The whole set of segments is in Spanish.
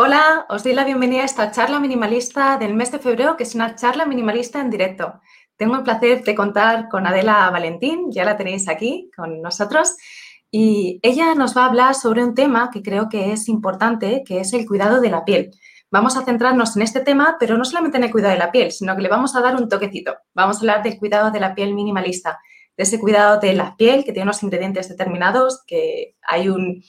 Hola, os doy la bienvenida a esta charla minimalista del mes de febrero, que es una charla minimalista en directo. Tengo el placer de contar con Adela Valentín, ya la tenéis aquí con nosotros, y ella nos va a hablar sobre un tema que creo que es importante, que es el cuidado de la piel. Vamos a centrarnos en este tema, pero no solamente en el cuidado de la piel, sino que le vamos a dar un toquecito. Vamos a hablar del cuidado de la piel minimalista, de ese cuidado de la piel que tiene unos ingredientes determinados, que hay un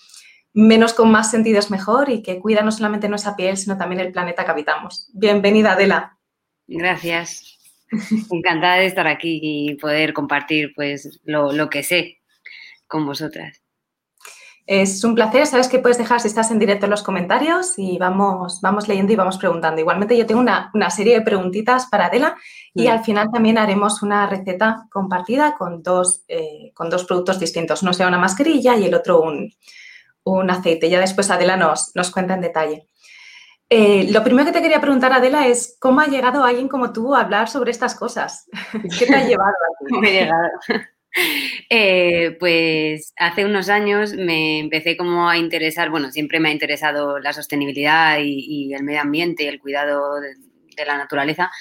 menos con más sentido es mejor y que cuida no solamente nuestra piel, sino también el planeta que habitamos. Bienvenida, Adela. Gracias. Encantada de estar aquí y poder compartir pues lo, que sé con vosotras. Es un placer, sabes que puedes dejar si estás en directo en los comentarios y vamos, vamos leyendo y vamos preguntando. Igualmente yo tengo una, serie de preguntitas para Adela y mm. al final también haremos una receta compartida con dos, eh, con dos productos distintos. Uno sea una mascarilla y el otro un, un aceite. Ya después Adela nos, nos cuenta en detalle. Eh, lo primero que te quería preguntar, Adela, es cómo ha llegado alguien como tú a hablar sobre estas cosas. ¿Qué te ha llevado a? Eh, pues hace unos años me empecé como a interesar, bueno, siempre me ha interesado la sostenibilidad y, el medio ambiente y el cuidado de, la naturaleza,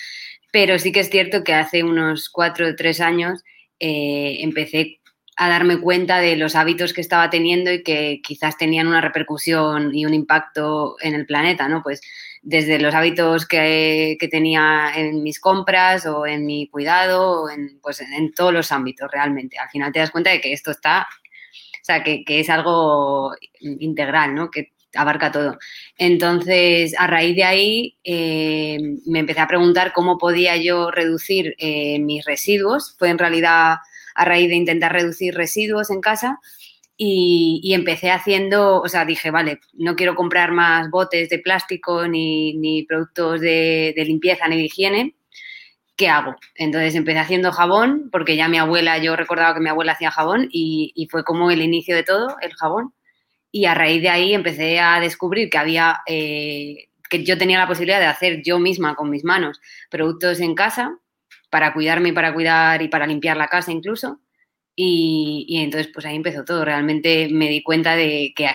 pero sí que es cierto que hace unos cuatro o tres años eh, empecé a darme cuenta de los hábitos que estaba teniendo y que quizás tenían una repercusión y un impacto en el planeta, ¿no? Pues desde los hábitos que, tenía en mis compras o en mi cuidado, o en, pues en, todos los ámbitos realmente. Al final te das cuenta de que esto está, o sea, que, es algo integral, ¿no? Que abarca todo. Entonces, a raíz de ahí, eh, me empecé a preguntar cómo podía yo reducir eh, mis residuos. Fue en realidad a raíz de intentar reducir residuos en casa. Y, empecé haciendo, o sea, dije, vale, no quiero comprar más botes de plástico ni, productos de, limpieza ni de higiene. ¿Qué hago? Entonces empecé haciendo jabón, porque ya mi abuela, yo recordaba que mi abuela hacía jabón y, fue como el inicio de todo, el jabón. Y a raíz de ahí empecé a descubrir que había, eh, que yo tenía la posibilidad de hacer yo misma con mis manos productos en casa para cuidarme para cuidar y para limpiar la casa incluso. Y, entonces pues ahí empezó todo. Realmente me di cuenta de que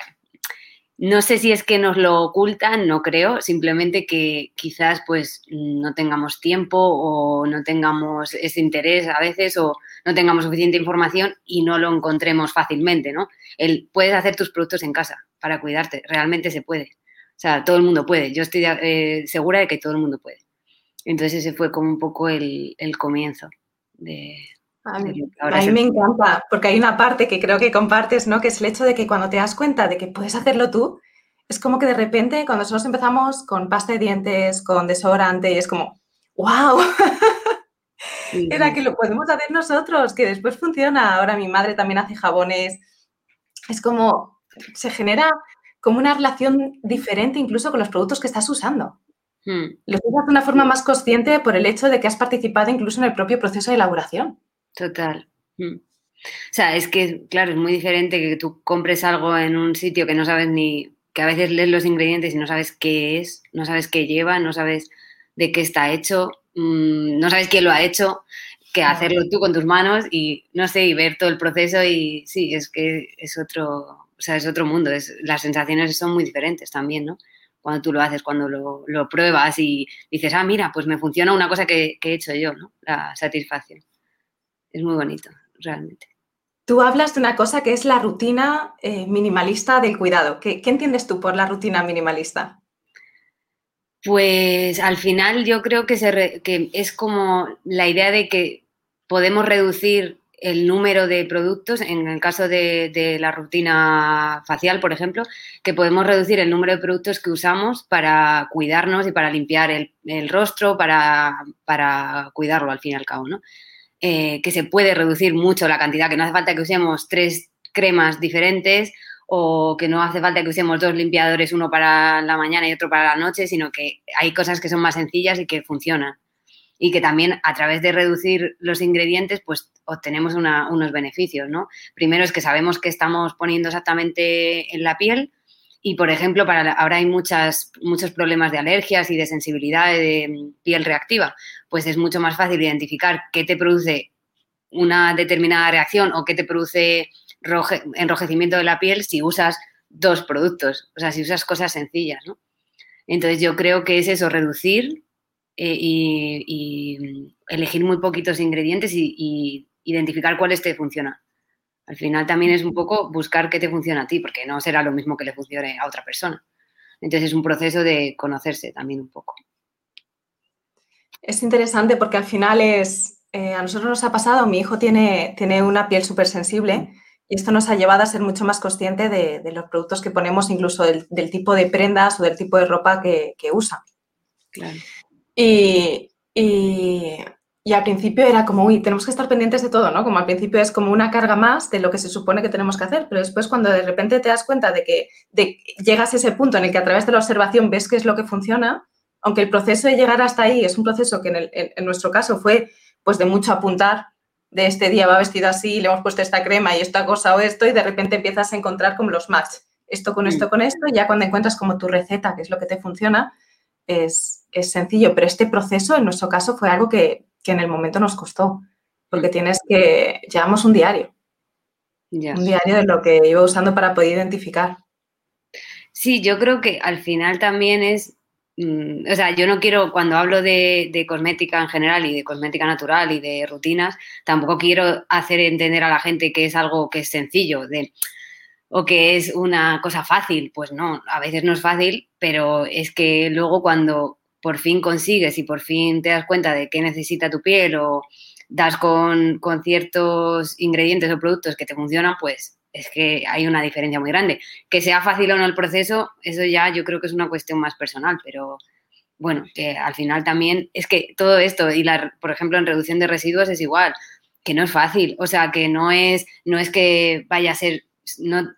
no sé si es que nos lo ocultan, no creo, simplemente que quizás pues no tengamos tiempo o no tengamos ese interés a veces o no tengamos suficiente información y no lo encontremos fácilmente, ¿no? El, puedes hacer tus productos en casa para cuidarte, realmente se puede. O sea, todo el mundo puede. Yo estoy eh, segura de que todo el mundo puede. Entonces ese fue como un poco el, comienzo de... A mí, me encanta, porque hay una parte que creo que compartes, ¿no? Que es el hecho de que cuando te das cuenta de que puedes hacerlo tú, es como que de repente cuando nosotros empezamos con pasta de dientes, con desodorante, y es como, ¡wow! Era que lo podemos hacer nosotros, que después funciona. Ahora mi madre también hace jabones. Es como, se genera como una relación diferente incluso con los productos que estás usando. Hmm. Lo haces de una forma más consciente por el hecho de que has participado incluso en el propio proceso de elaboración. Total. Hmm. O sea, es que, claro, es muy diferente que tú compres algo en un sitio que no sabes ni, que a veces lees los ingredientes y no sabes qué es, no sabes qué lleva, no sabes de qué está hecho, mm, no sabes quién lo ha hecho, que hacerlo tú con tus manos y, no sé, y ver todo el proceso y sí, es que es otro, o sea, es otro mundo, es, las sensaciones son muy diferentes también, ¿no? Cuando tú lo haces, cuando lo, pruebas y dices, ah, mira, pues me funciona una cosa que, he hecho yo, ¿no? La satisfacción. Es muy bonito, realmente. Tú hablas de una cosa que es la rutina eh, minimalista del cuidado. ¿Qué, entiendes tú por la rutina minimalista? Pues al final yo creo que, se que es como la idea de que podemos reducir el número de productos, en el caso de, la rutina facial, por ejemplo, que podemos reducir el número de productos que usamos para cuidarnos y para limpiar el, rostro, para, cuidarlo al fin y al cabo, ¿no? Eh, que se puede reducir mucho la cantidad, que no hace falta que usemos tres cremas diferentes o que no hace falta que usemos dos limpiadores, uno para la mañana y otro para la noche, sino que hay cosas que son más sencillas y que funcionan y que también a través de reducir los ingredientes, pues obtenemos unos beneficios, ¿no? Primero es que sabemos qué estamos poniendo exactamente en la piel y, por ejemplo, para ahora hay muchos problemas de alergias y de sensibilidad de piel reactiva, pues es mucho más fácil identificar qué te produce una determinada reacción o qué te produce enrojecimiento de la piel si usas dos productos, o sea, si usas cosas sencillas, ¿no? Entonces yo creo que es eso, reducir eh, y, elegir muy poquitos ingredientes y, identificar cuáles te funcionan. Al final también es un poco buscar qué te funciona a ti, porque no será lo mismo que le funcione a otra persona. Entonces es un proceso de conocerse también un poco. Es interesante porque al final es, eh, a nosotros nos ha pasado, mi hijo tiene, tiene una piel súper sensible y esto nos ha llevado a ser mucho más consciente de, los productos que ponemos, incluso del, tipo de prendas o del tipo de ropa que, usa. Y, al principio era como, uy, tenemos que estar pendientes de todo, ¿no? Como al principio es como una carga más de lo que se supone que tenemos que hacer, pero después cuando de repente te das cuenta de que llegas a ese punto en el que a través de la observación ves qué es lo que funciona, aunque el proceso de llegar hasta ahí es un proceso que en, en nuestro caso fue pues de mucho apuntar, de este día va vestido así, le hemos puesto esta crema y esta cosa o esto, y de repente empiezas a encontrar como los match. Esto con esto, con esto, ya cuando encuentras como tu receta, que es lo que te funciona, es, sencillo. Pero este proceso, en nuestro caso, fue algo que, en el momento nos costó, porque tienes que, llevamos un diario. Un diario de lo que iba usando para poder identificar. Sí, yo creo que al final también es Mm, o sea, yo no quiero, cuando hablo de, cosmética en general y de cosmética natural y de rutinas, tampoco quiero hacer entender a la gente que es algo que es sencillo de, o que es una cosa fácil. Pues no, a veces no es fácil, pero es que luego cuando por fin consigues y por fin te das cuenta de qué necesita tu piel o das con, con ciertos ingredientes o productos que te funcionan, pues es que hay una diferencia muy grande. Que sea fácil o no el proceso, eso ya yo creo que es una cuestión más personal, pero bueno, que al final también es que todo esto, y la, por ejemplo en reducción de residuos es igual, que no es fácil, o sea, que no es, no es que vaya a ser, no,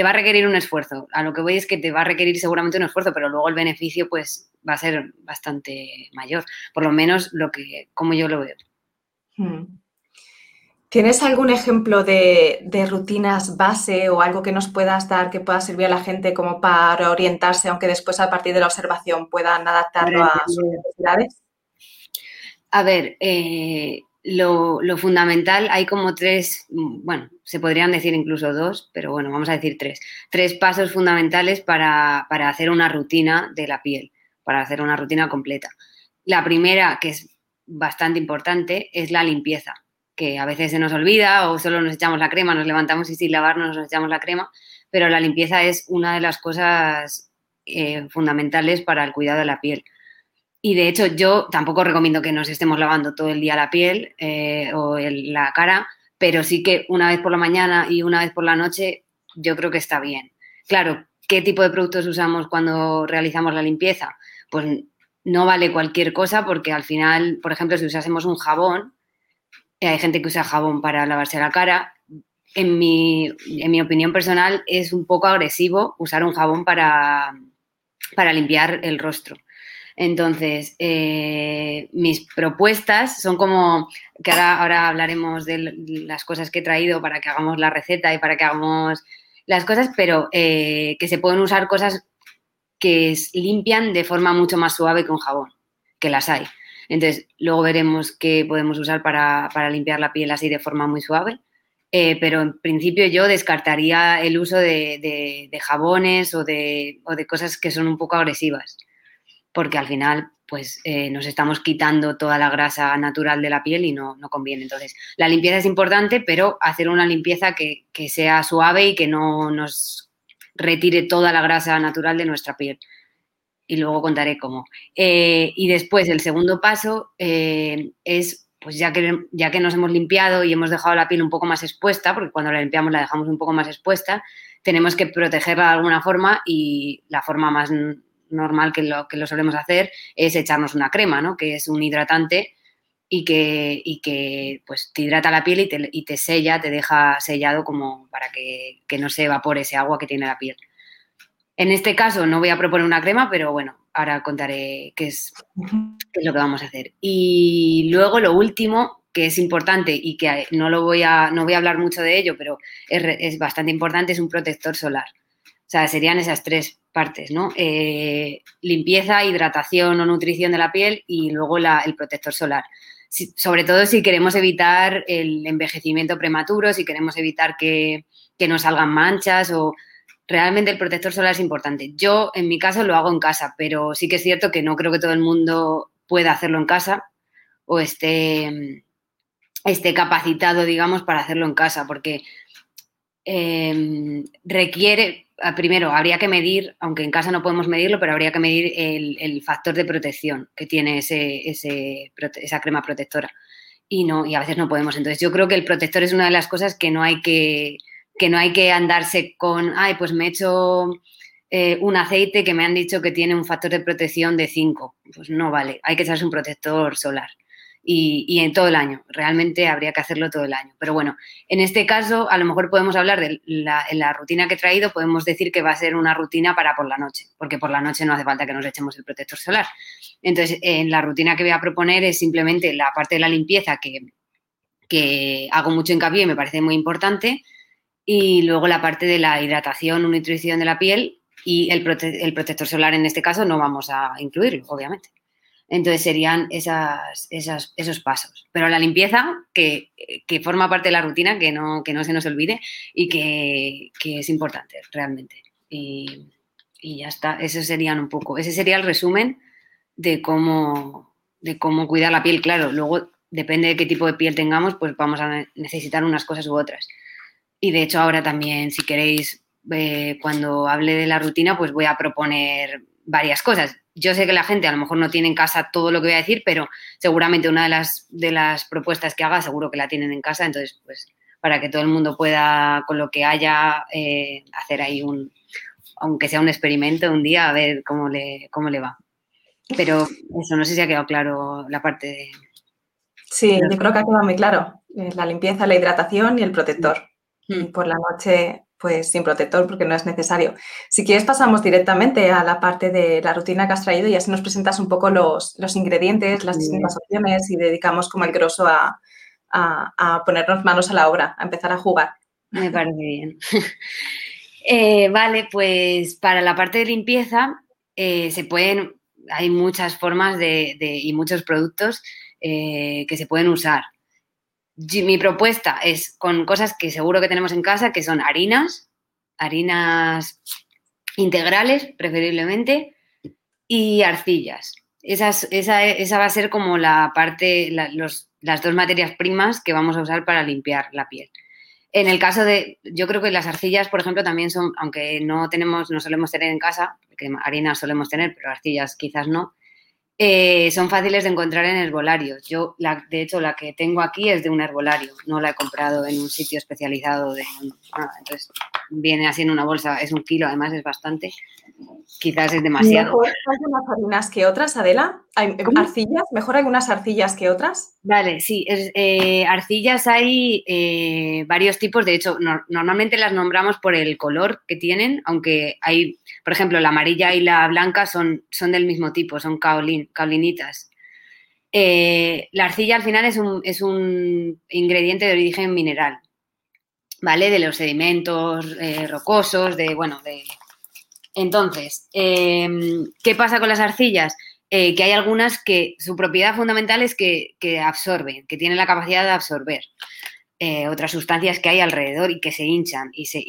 te va a requerir un esfuerzo. A lo que voy es que te va a requerir seguramente un esfuerzo, pero luego el beneficio pues va a ser bastante mayor, por lo menos lo que, como yo lo veo. Hmm. ¿Tienes algún ejemplo de, rutinas base o algo que nos puedas dar que pueda servir a la gente como para orientarse, aunque después a partir de la observación puedan adaptarlo a sus necesidades? A ver, eh, lo, fundamental, hay como tres, bueno, se podrían decir incluso dos, pero bueno, vamos a decir tres. Tres pasos fundamentales para, para hacer una rutina de la piel, para hacer una rutina completa. La primera, que es bastante importante, es la limpieza que a veces se nos olvida o solo nos echamos la crema, nos levantamos y sin lavarnos nos echamos la crema, pero la limpieza es una de las cosas eh, fundamentales para el cuidado de la piel. Y de hecho yo tampoco recomiendo que nos estemos lavando todo el día la piel eh, o la cara, pero sí que una vez por la mañana y una vez por la noche yo creo que está bien. Claro, ¿qué tipo de productos usamos cuando realizamos la limpieza? Pues no vale cualquier cosa porque al final, por ejemplo, si usásemos un jabón, hay gente que usa jabón para lavarse la cara. En mi, en mi opinión personal, es un poco agresivo usar un jabón para, para limpiar el rostro. Entonces, eh, mis propuestas son como, que ahora, hablaremos de las cosas que he traído para que hagamos la receta y para que hagamos las cosas, pero eh, que se pueden usar cosas que limpian de forma mucho más suave un jabón, que las hay. Entonces, luego veremos qué podemos usar para, limpiar la piel así de forma muy suave. Eh, pero en principio yo descartaría el uso de, jabones o de, cosas que son un poco agresivas, porque al final pues eh, nos estamos quitando toda la grasa natural de la piel y no, conviene. Entonces, la limpieza es importante, pero hacer una limpieza que, que sea suave y que no nos retire toda la grasa natural de nuestra piel y luego contaré cómo. Eh, y después el segundo paso eh, es, pues ya que, ya que nos hemos limpiado y hemos dejado la piel un poco más expuesta, porque cuando la limpiamos la dejamos un poco más expuesta, tenemos que protegerla de alguna forma y la forma más normal que lo, que lo solemos hacer es echarnos una crema, ¿no? que es un hidratante y que, y que pues, te hidrata la piel y te, y te, sella, te deja sellado como para que, que no se evapore ese agua que tiene la piel. En este caso no voy a proponer una crema, pero bueno, ahora contaré qué es, lo que vamos a hacer. Y luego lo último, que es importante y que no, lo voy, a, no voy a hablar mucho de ello, pero es, bastante importante, es un protector solar. O sea, serían esas tres partes, ¿no? Eh, limpieza, hidratación o nutrición de la piel y luego el protector solar. sobre todo si queremos evitar el envejecimiento prematuro, si queremos evitar que, que nos salgan manchas o realmente el protector solar es importante. Yo, en mi caso, lo hago en casa, pero sí que es cierto que no creo que todo el mundo pueda hacerlo en casa o esté, esté capacitado, digamos, para hacerlo en casa, porque em, requiere, primero, habría que medir, aunque en casa no podemos medirlo, pero habría que medir el, factor de protección que tiene ese, esa crema protectora. Y, no, y a veces no podemos. Entonces, yo creo que el protector es una de las cosas que no hay que, que, no hay que andarse con, ay, pues me he hecho eh, un aceite que me han dicho que tiene un factor de protección de 5. Pues no vale, hay que echarse un protector solar. Y, en todo el año, realmente habría que hacerlo todo el año. Pero bueno, en este caso a lo mejor podemos hablar de la, rutina que he traído, podemos decir que va a ser una rutina para por la noche, porque por la noche no hace falta que nos echemos el protector solar. Entonces, en la rutina que voy a proponer es simplemente la parte de la limpieza que, que hago mucho hincapié y me parece muy importante, y luego la parte de la hidratación nutrición de la piel, y el, protector solar en este caso no vamos a incluirlo, obviamente. Entonces serían esas, esos pasos. Pero la limpieza, que, forma parte de la rutina, que no, que no se nos olvide y que, es importante realmente. Y, ya está, eso serían un poco, ese sería el resumen de cómo, de cómo cuidar la piel. Claro, luego depende de qué tipo de piel tengamos, pues vamos a necesitar unas cosas u otras. Y de hecho ahora también, si queréis, eh, cuando hable de la rutina, pues voy a proponer varias cosas. Yo sé que la gente a lo mejor no tiene en casa todo lo que voy a decir, pero seguramente una de las, de las propuestas que haga seguro que la tienen en casa, entonces pues para que todo el mundo pueda, con lo que haya, eh, hacer ahí un, aunque sea un experimento un día, a ver cómo le, cómo le va. Pero eso, no sé si ha quedado claro la parte de... Sí, yo creo que ha quedado muy claro. Eh, la limpieza, la hidratación y el protector. Y mm. por la noche pues sin protector porque no es necesario. Si quieres pasamos directamente a la parte de la rutina que has traído y así nos presentas un poco los, ingredientes, las distintas opciones y dedicamos como el grosso a, ponernos manos a la obra, a empezar a jugar. Me parece bien. Eh, vale, pues para la parte de limpieza eh, se pueden, hay muchas formas de, y muchos productos eh, que se pueden usar mi propuesta es con cosas que seguro que tenemos en casa, que son harinas, harinas integrales preferiblemente, y arcillas. esa, va a ser como la parte, las dos materias primas que vamos a usar para limpiar la piel. En el caso de, yo creo que las arcillas, por ejemplo, también son, aunque no tenemos, no solemos tener en casa, porque harinas solemos tener, pero arcillas quizás no, eh, son fáciles de encontrar en herbolarios. Yo, la, de hecho, la que tengo aquí es de un herbolario, no la he comprado en un sitio especializado de Entonces, viene así en una bolsa, es un kilo, además es bastante. Quizás es demasiado. ¿Mejor hay unas harinas que otras, Adela? ¿Hay arcillas? ¿Mejor hay unas arcillas que otras? Vale, sí. Eh, arcillas hay eh, varios tipos. De hecho, normalmente las nombramos por el color que tienen, aunque hay, por ejemplo, la amarilla y la blanca son, son del mismo tipo, son kaolin, kaolinitas. Eh, la arcilla al final es un, es un ingrediente de origen mineral. ¿vale? De los sedimentos eh, rocosos, de, bueno, de... Entonces, em, ¿qué pasa con las arcillas? Eh, que hay algunas que su propiedad fundamental es que, absorben, que tienen la capacidad de absorber eh, otras sustancias que hay alrededor y que se hinchan y se...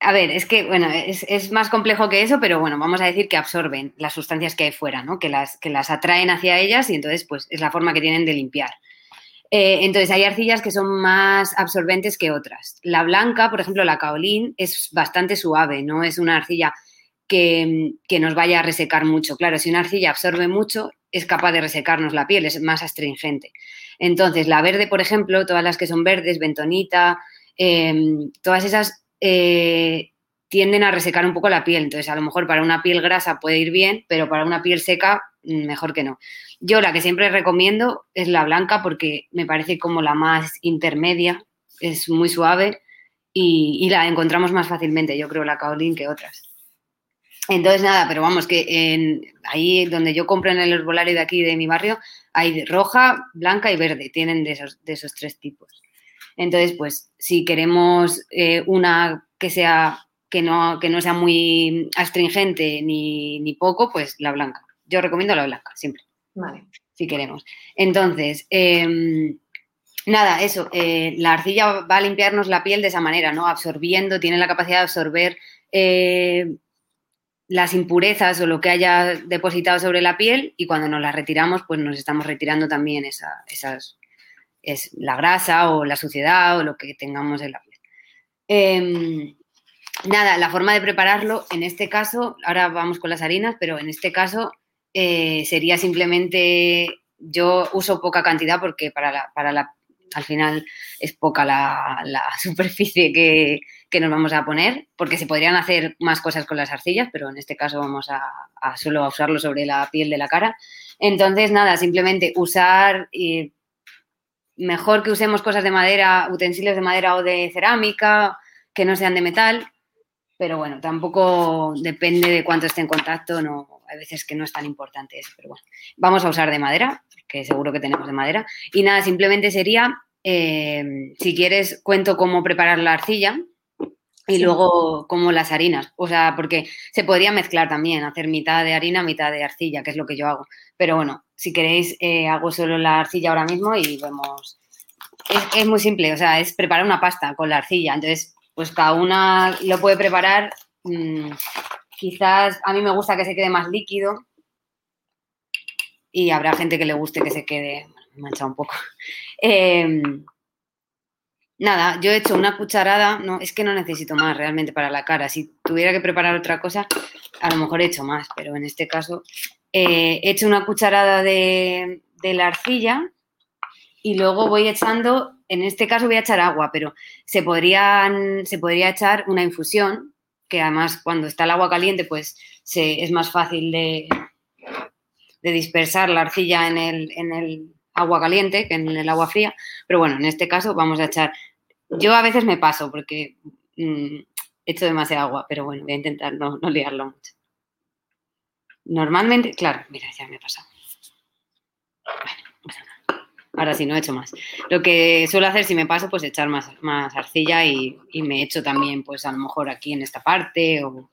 a ver, es que, bueno, es, más complejo que eso, pero bueno, vamos a decir que absorben las sustancias que hay fuera, ¿no? Que las, que las atraen hacia ellas y entonces, pues, es la forma que tienen de limpiar. Eh, entonces, hay arcillas que son más absorbentes que otras. La blanca, por ejemplo, la kaolin, es bastante suave, no es una arcilla que, nos vaya a resecar mucho. Claro, si una arcilla absorbe mucho, es capaz de resecarnos la piel, es más astringente. Entonces, la verde, por ejemplo, todas las que son verdes, bentonita, em, todas esas eh, tienden a resecar un poco la piel. Entonces, a lo mejor para una piel grasa puede ir bien, pero para una piel seca, mm, mejor que no. Yo la que siempre recomiendo es la blanca porque me parece como la más intermedia, es muy suave y, la encontramos más fácilmente, yo creo, la Kaolin que otras. Entonces, nada, pero vamos, que ahí donde yo compro en el herbolario de aquí de mi barrio, hay roja, blanca y verde, tienen de esos, de esos tres tipos. Entonces, pues, si queremos eh, una que sea que no, que no sea muy astringente ni, ni poco, pues la blanca. Yo recomiendo la blanca, siempre. Vale. Si queremos. Entonces, em, Nada, eso, eh, la arcilla va a limpiarnos la piel de esa manera, ¿no? Absorbiendo, tiene la capacidad de absorber eh, las impurezas o lo que haya depositado sobre la piel y cuando nos las retiramos, pues nos estamos retirando también esa, esas, es la grasa o la suciedad o lo que tengamos en la piel. Em, nada, la forma de prepararlo, en este caso, ahora vamos con las harinas, pero en este caso eh, sería simplemente, yo uso poca cantidad porque para la, para la al final es poca la, superficie que, nos vamos a poner, porque se podrían hacer más cosas con las arcillas, pero en este caso vamos a, solo usarlo sobre la piel de la cara. Entonces, nada, simplemente usar, mejor que usemos cosas de madera, utensilios de madera o de cerámica, que no sean de metal, pero bueno, tampoco depende de cuánto esté en contacto, no, hay veces que no es tan importante eso, pero bueno, vamos a usar de madera, que seguro que tenemos de madera, y nada, simplemente sería eh, si quieres, cuento cómo preparar la arcilla y luego cómo las harinas. O sea, porque se podría mezclar también, hacer mitad de harina, mitad de arcilla, que es lo que yo hago. Pero bueno, si queréis, eh, hago solo la arcilla ahora mismo y vemos. Es, muy simple, o sea, es preparar una pasta con la arcilla. Entonces, pues cada una lo puede preparar. Mm, quizás a mí me gusta que se quede más líquido y habrá gente que le guste que se quede, manchado un poco. Em, nada, yo he hecho una cucharada, no, es que no necesito más realmente para la cara. Si tuviera que preparar otra cosa, a lo mejor he hecho más, pero en este caso eh, he hecho una cucharada de, la arcilla y luego voy echando, en este caso voy a echar agua, pero se, podrían, se podría echar una infusión, que además cuando está el agua caliente pues es más fácil de, dispersar la arcilla en el, en el agua caliente que en el agua fría, pero bueno, en este caso vamos a echar, yo a veces me paso porque mm, echo demasiada agua, pero bueno, voy a intentar no, no liarlo mucho. Normalmente, claro, mira, ya me he pasado. Bueno, ahora sí, no he hecho más. Lo que suelo hacer si me paso, pues echar más, más arcilla y, me echo también, pues a lo mejor aquí en esta parte o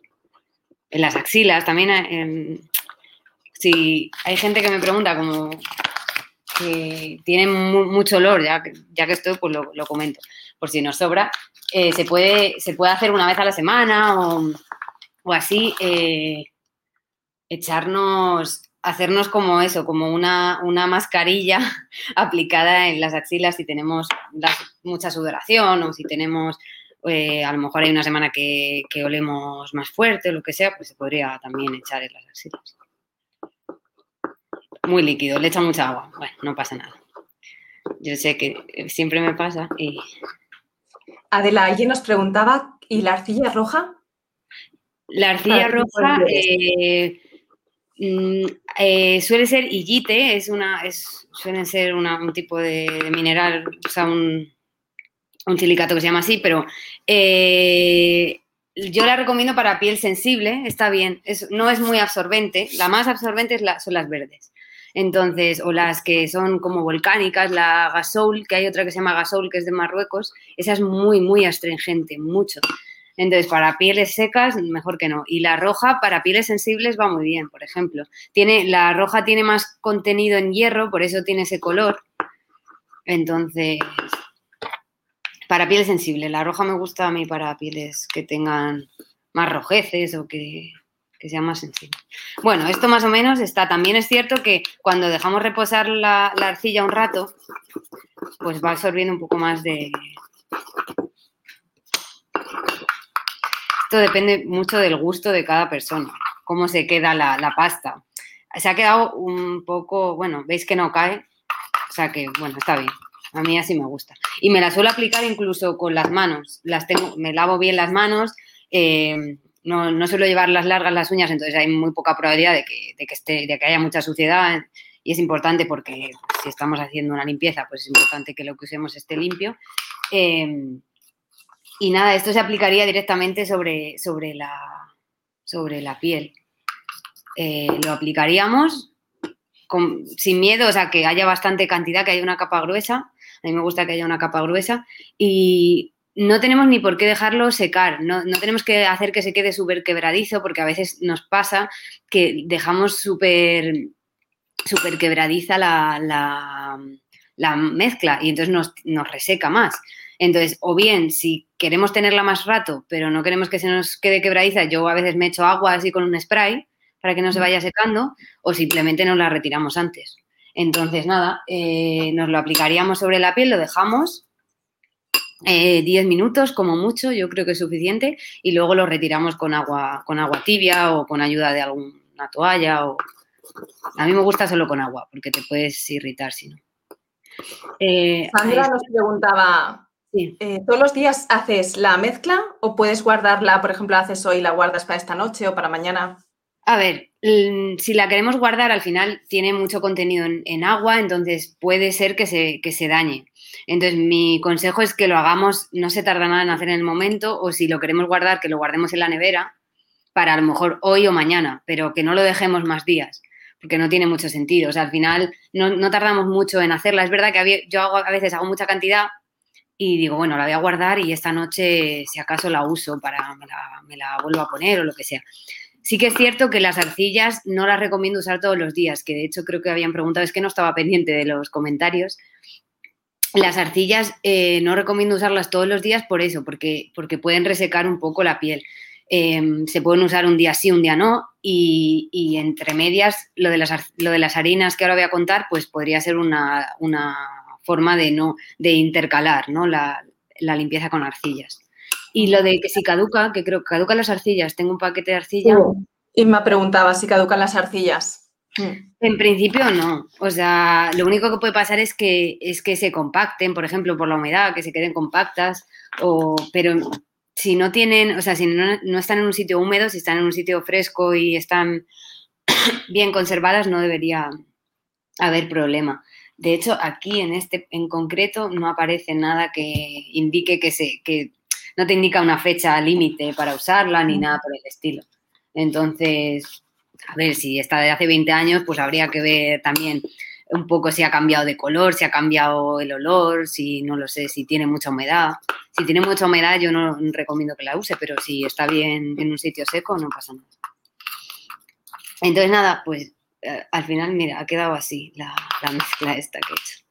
en las axilas. También, si hay gente que me pregunta como que tiene mucho olor, ya ya que estoy, pues lo, comento, por si nos sobra. Eh, se, puede, se puede hacer una vez a la semana o, así, eh, echarnos, hacernos como eso, como una, mascarilla aplicada en las axilas si tenemos mucha sudoración o si tenemos, eh, a lo mejor hay una semana que, que olemos más fuerte o lo que sea, pues se podría también echar en las axilas muy líquido, le echa mucha agua. Bueno, no pasa nada. Yo sé que siempre me pasa y... Adela, alguien nos preguntaba, ¿y la arcilla roja? La arcilla roja eh, mm, eh, suele ser illite, es una, es, ser un tipo de, mineral, o sea, un, silicato que se llama así, pero eh, yo la recomiendo para piel sensible, está bien, no es muy absorbente, la más absorbente son las verdes. Entonces, o las que son como volcánicas, la Gasoul, que hay otra que se llama Gasoul, que es de Marruecos, esa es muy, muy astringente, mucho. Entonces, para pieles secas, mejor que no. Y la roja, para pieles sensibles, va muy bien, por ejemplo. Tiene, la roja tiene más contenido en hierro, por eso tiene ese color. Entonces, para pieles sensibles, la roja me gusta a mí para pieles que tengan más rojeces o que que sea más sencillo. Bueno, esto más o menos está. También es cierto que cuando dejamos reposar la, arcilla un rato, pues va absorbiendo un poco más de... Esto depende mucho del gusto de cada persona, cómo se queda la, la pasta. Se ha quedado un poco, bueno, veis que no cae, o sea que, bueno, está bien. A mí así me gusta. Y me la suelo aplicar incluso con las manos. Las tengo, me lavo bien las manos, eh, no, no suelo llevar las largas las uñas, entonces hay muy poca probabilidad de que, de que, esté, de que haya mucha suciedad y es importante porque si estamos haciendo una limpieza, pues es importante que lo que usemos esté limpio. Em, y nada, esto se aplicaría directamente sobre, sobre, la, sobre la piel. Eh, lo aplicaríamos sin miedo, o sea, que haya bastante cantidad, que haya una capa gruesa. A mí me gusta que haya una capa gruesa. Y no tenemos ni por qué dejarlo secar, no, tenemos que hacer que se quede súper quebradizo, porque a veces nos pasa que dejamos súper super quebradiza la, la mezcla y entonces nos, nos reseca más. Entonces, o bien, si queremos tenerla más rato, pero no queremos que se nos quede quebradiza, yo a veces me echo agua así con un spray para que no se vaya secando, o simplemente nos la retiramos antes. Entonces, nada, eh, nos lo aplicaríamos sobre la piel, lo dejamos 10 eh, minutos como mucho, yo creo que es suficiente, y luego lo retiramos con agua, con agua tibia o con ayuda de alguna toalla. O... A mí me gusta solo con agua, porque te puedes irritar si no. Eh, Sandra nos preguntaba, ¿todos los días haces la mezcla o puedes guardarla, por ejemplo, haces hoy la guardas para esta noche o para mañana? A ver, si la queremos guardar, al final tiene mucho contenido en, agua, entonces puede ser que se, que se, dañe. Entonces, mi consejo es que lo hagamos, no se tarda nada en hacer en el momento, o si lo queremos guardar, que lo guardemos en la nevera para a lo mejor hoy o mañana, pero que no lo dejemos más días, porque no tiene mucho sentido. O sea, al final no, tardamos mucho en hacerla. Es verdad que yo hago, a veces hago mucha cantidad y digo, bueno, la voy a guardar y esta noche, si acaso, la uso para, me la, me la vuelvo a poner o lo que sea. Sí que es cierto que las arcillas no las recomiendo usar todos los días, que de hecho creo que habían preguntado, es que no estaba pendiente de los comentarios. Las arcillas eh, no recomiendo usarlas todos los días por eso, porque, porque pueden resecar un poco la piel. Em, se pueden usar un día sí, un día no, y, entre medias lo de, las, lo de las harinas que ahora voy a contar, pues podría ser una, forma de, no, de intercalar ¿no? la, la limpieza con arcillas. Y lo de que si caduca, que creo que caducan las arcillas, tengo un paquete de arcilla. Y me preguntaba si caducan las arcillas. Mm. En principio no. O sea, lo único que puede pasar es que, es que se compacten, por ejemplo, por la humedad, que se queden compactas, o, pero si no tienen, o sea, si no, no están en un sitio húmedo, si están en un sitio fresco y están bien conservadas, no debería haber problema. De hecho, aquí en este en concreto no aparece nada que indique que se que no te indica una fecha límite para usarla ni nada por el estilo. Entonces, a ver, si está de hace 20 años, pues habría que ver también un poco si ha cambiado de color, si ha cambiado el olor, si no lo sé, si tiene mucha humedad. Si tiene mucha humedad, yo no recomiendo que la use, pero si está bien en un sitio seco, no pasa nada. Entonces, nada, pues al final, mira, ha quedado así la, la mezcla esta que he hecho.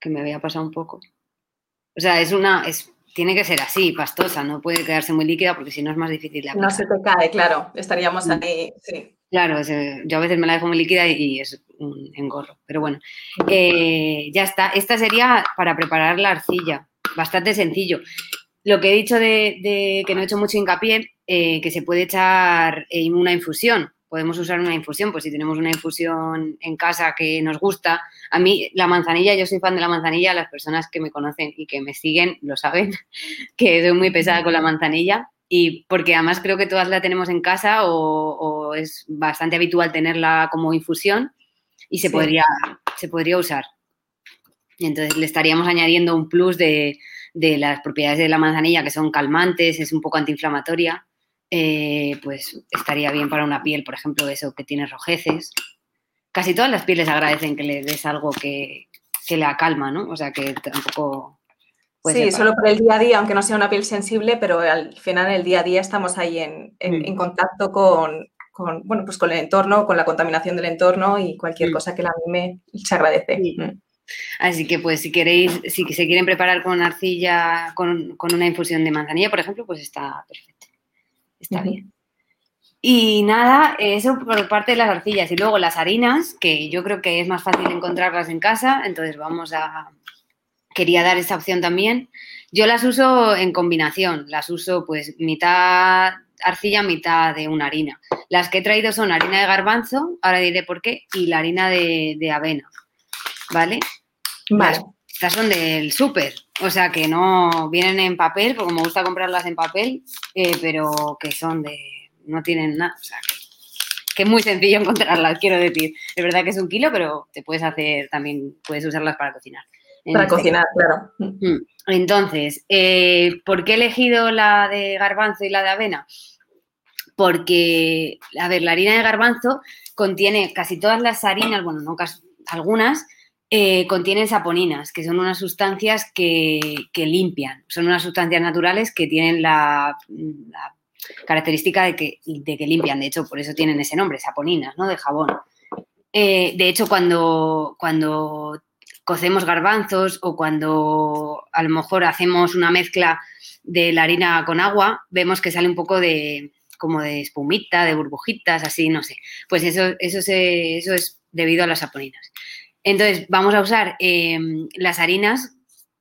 Que me había pasado un poco. O sea, es una, es tiene que ser así, pastosa, no puede quedarse muy líquida porque si no es más difícil de No se te cae, claro, estaríamos mm. ahí, sí. Claro, yo a veces me la dejo muy líquida y es un engorro, pero bueno, eh, ya está. Esta sería para preparar la arcilla, bastante sencillo. Lo que he dicho de, que no he hecho mucho hincapié, eh, que se puede echar en una infusión, podemos usar una infusión, pues si tenemos una infusión en casa que nos gusta. A mí la manzanilla, yo soy fan de la manzanilla, las personas que me conocen y que me siguen lo saben, que soy muy pesada con la manzanilla y porque además creo que todas la tenemos en casa o, es bastante habitual tenerla como infusión y se, podría, se podría usar. entonces le estaríamos añadiendo un plus de, de las propiedades de la manzanilla que son calmantes, es un poco antiinflamatoria eh, pues estaría bien para una piel, por ejemplo, eso que tiene rojeces. Casi todas las pieles agradecen que le des algo que, que la calma, ¿no? O sea, que tampoco... sí, solo por el día a día, aunque no sea una piel sensible, pero al final en el día a día estamos ahí en, en, mm. contacto con, con, bueno, pues con el entorno, con la contaminación del entorno y cualquier mm. cosa que la mime se agradece. Mm. Así que pues si queréis, si se quieren preparar con arcilla, con, con, una infusión de manzanilla, por ejemplo, pues está perfecto está bien. Y nada, eso por parte de las arcillas. Y luego las harinas, que yo creo que es más fácil encontrarlas en casa, entonces vamos a... Quería dar esa opción también. Yo las uso en combinación, las uso pues mitad arcilla, mitad de una harina. Las que he traído son harina de garbanzo, ahora diré por qué, y la harina de, avena, ¿vale? Vale. estas son del súper, o sea, que no vienen en papel, porque me gusta comprarlas en papel, eh, pero que son de. no tienen nada. O sea, que, es muy sencillo encontrarlas, quiero decir. Es verdad que es un kilo, pero te puedes hacer también, puedes usarlas para cocinar. Para cocinar, claro. Mm. Entonces, eh, ¿por qué he elegido la de garbanzo y la de avena? Porque, a ver, la harina de garbanzo contiene casi todas las harinas, bueno, no casi, algunas, eh, contienen saponinas, que son unas sustancias que, limpian, son unas sustancias naturales que tienen la, característica de que, limpian, de hecho, por eso tienen ese nombre, saponinas, ¿no? De jabón. Eh, de hecho, cuando, cuando cocemos garbanzos o cuando a lo mejor hacemos una mezcla de la harina con agua, vemos que sale un poco de como de espumita, de burbujitas, así, no sé. Pues eso, eso, eso es debido a las saponinas. Entonces, vamos a usar em, las harinas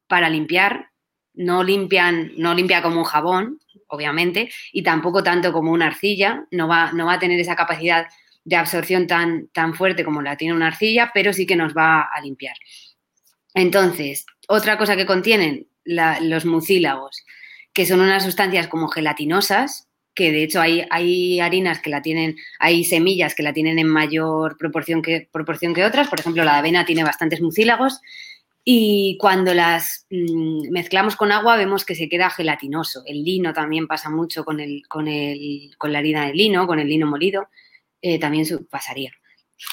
para limpiar. No limpian, no limpia como un jabón, obviamente, y tampoco tanto como una arcilla. No va, no va a tener esa capacidad de absorción tan, tan fuerte como la tiene una arcilla, pero sí que nos va a limpiar. Entonces, otra cosa que contienen los mucílagos, que son unas sustancias como gelatinosas, que de hecho hay, hay harinas que la tienen, hay semillas que la tienen en mayor proporción que, proporción que otras, por ejemplo la avena tiene bastantes mucílagos y cuando las mm, mezclamos con agua vemos que se queda gelatinoso. El lino también pasa mucho con, el, con, el, con la harina de lino, con el lino molido, eh, también pasaría.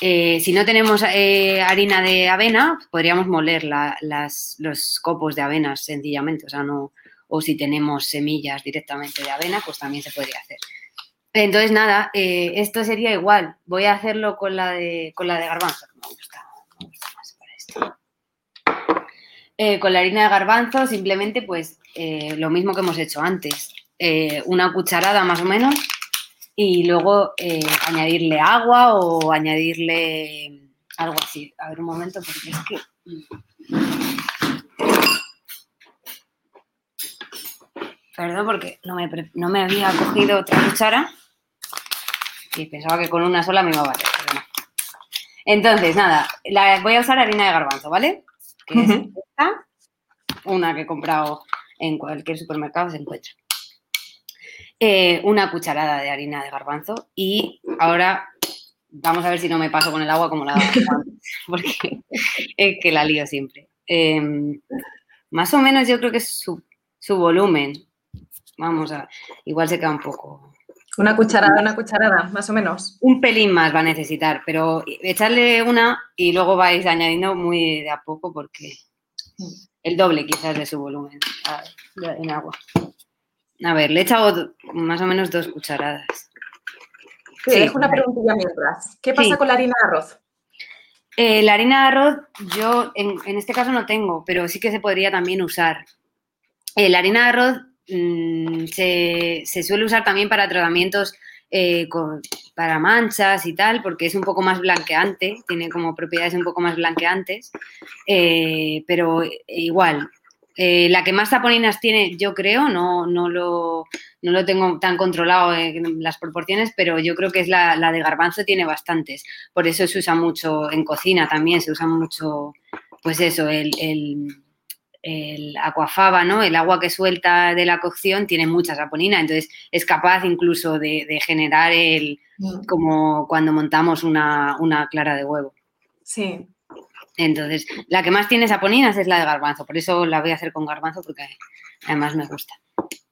Eh, si no tenemos eh, harina de avena, podríamos moler las, los copos de avena sencillamente, o sea, no, o si tenemos semillas directamente de avena, pues también se podría hacer. Entonces, nada, eh, esto sería igual. Voy a hacerlo con la de, con la de garbanzo, me gusta, más para esto. Eh, con la harina de garbanzo, simplemente, pues, eh, lo mismo que hemos hecho antes. una cucharada más o menos y luego añadirle agua o añadirle algo así. A ver un momento, porque es que... Perdón, porque no me, había cogido otra cuchara y pensaba que con una sola me iba a valer. Entonces, nada, voy a usar harina de garbanzo, ¿vale? Que es esta, una que he comprado en cualquier supermercado se encuentra. Eh, una cucharada de harina de garbanzo y ahora vamos a ver si no me paso con el agua como la porque es que la lío siempre. Em, más o menos yo creo que es su, su volumen. Vamos a, igual se queda un poco. Una cucharada, una cucharada, más o menos. Un pelín más va a necesitar, pero echarle una y luego vais añadiendo muy de a poco porque el doble quizás de su volumen en agua. A ver, le he echado más o menos dos cucharadas. Te dejo una preguntilla mientras. ¿Qué pasa con la harina de arroz? Eh, la harina de arroz yo en, este caso no tengo, pero sí que se podría también usar. Eh, la harina de arroz Mm, se, suele usar también para tratamientos eh, para manchas y tal, porque es un poco más blanqueante, tiene como propiedades un poco más blanqueantes, eh, pero igual. Eh, la que más saponinas tiene, yo creo, no, no, lo, no lo tengo tan controlado en las proporciones, pero yo creo que es la, de garbanzo, tiene bastantes. Por eso se usa mucho en cocina también, se usa mucho, pues eso, el el acuafaba, ¿no? El agua que suelta de la cocción tiene mucha saponina, entonces es capaz incluso de, generar el, mm. como cuando montamos una, clara de huevo. Sí. Entonces, la que más tiene saponinas es la de garbanzo, por eso la voy a hacer con garbanzo porque además me gusta.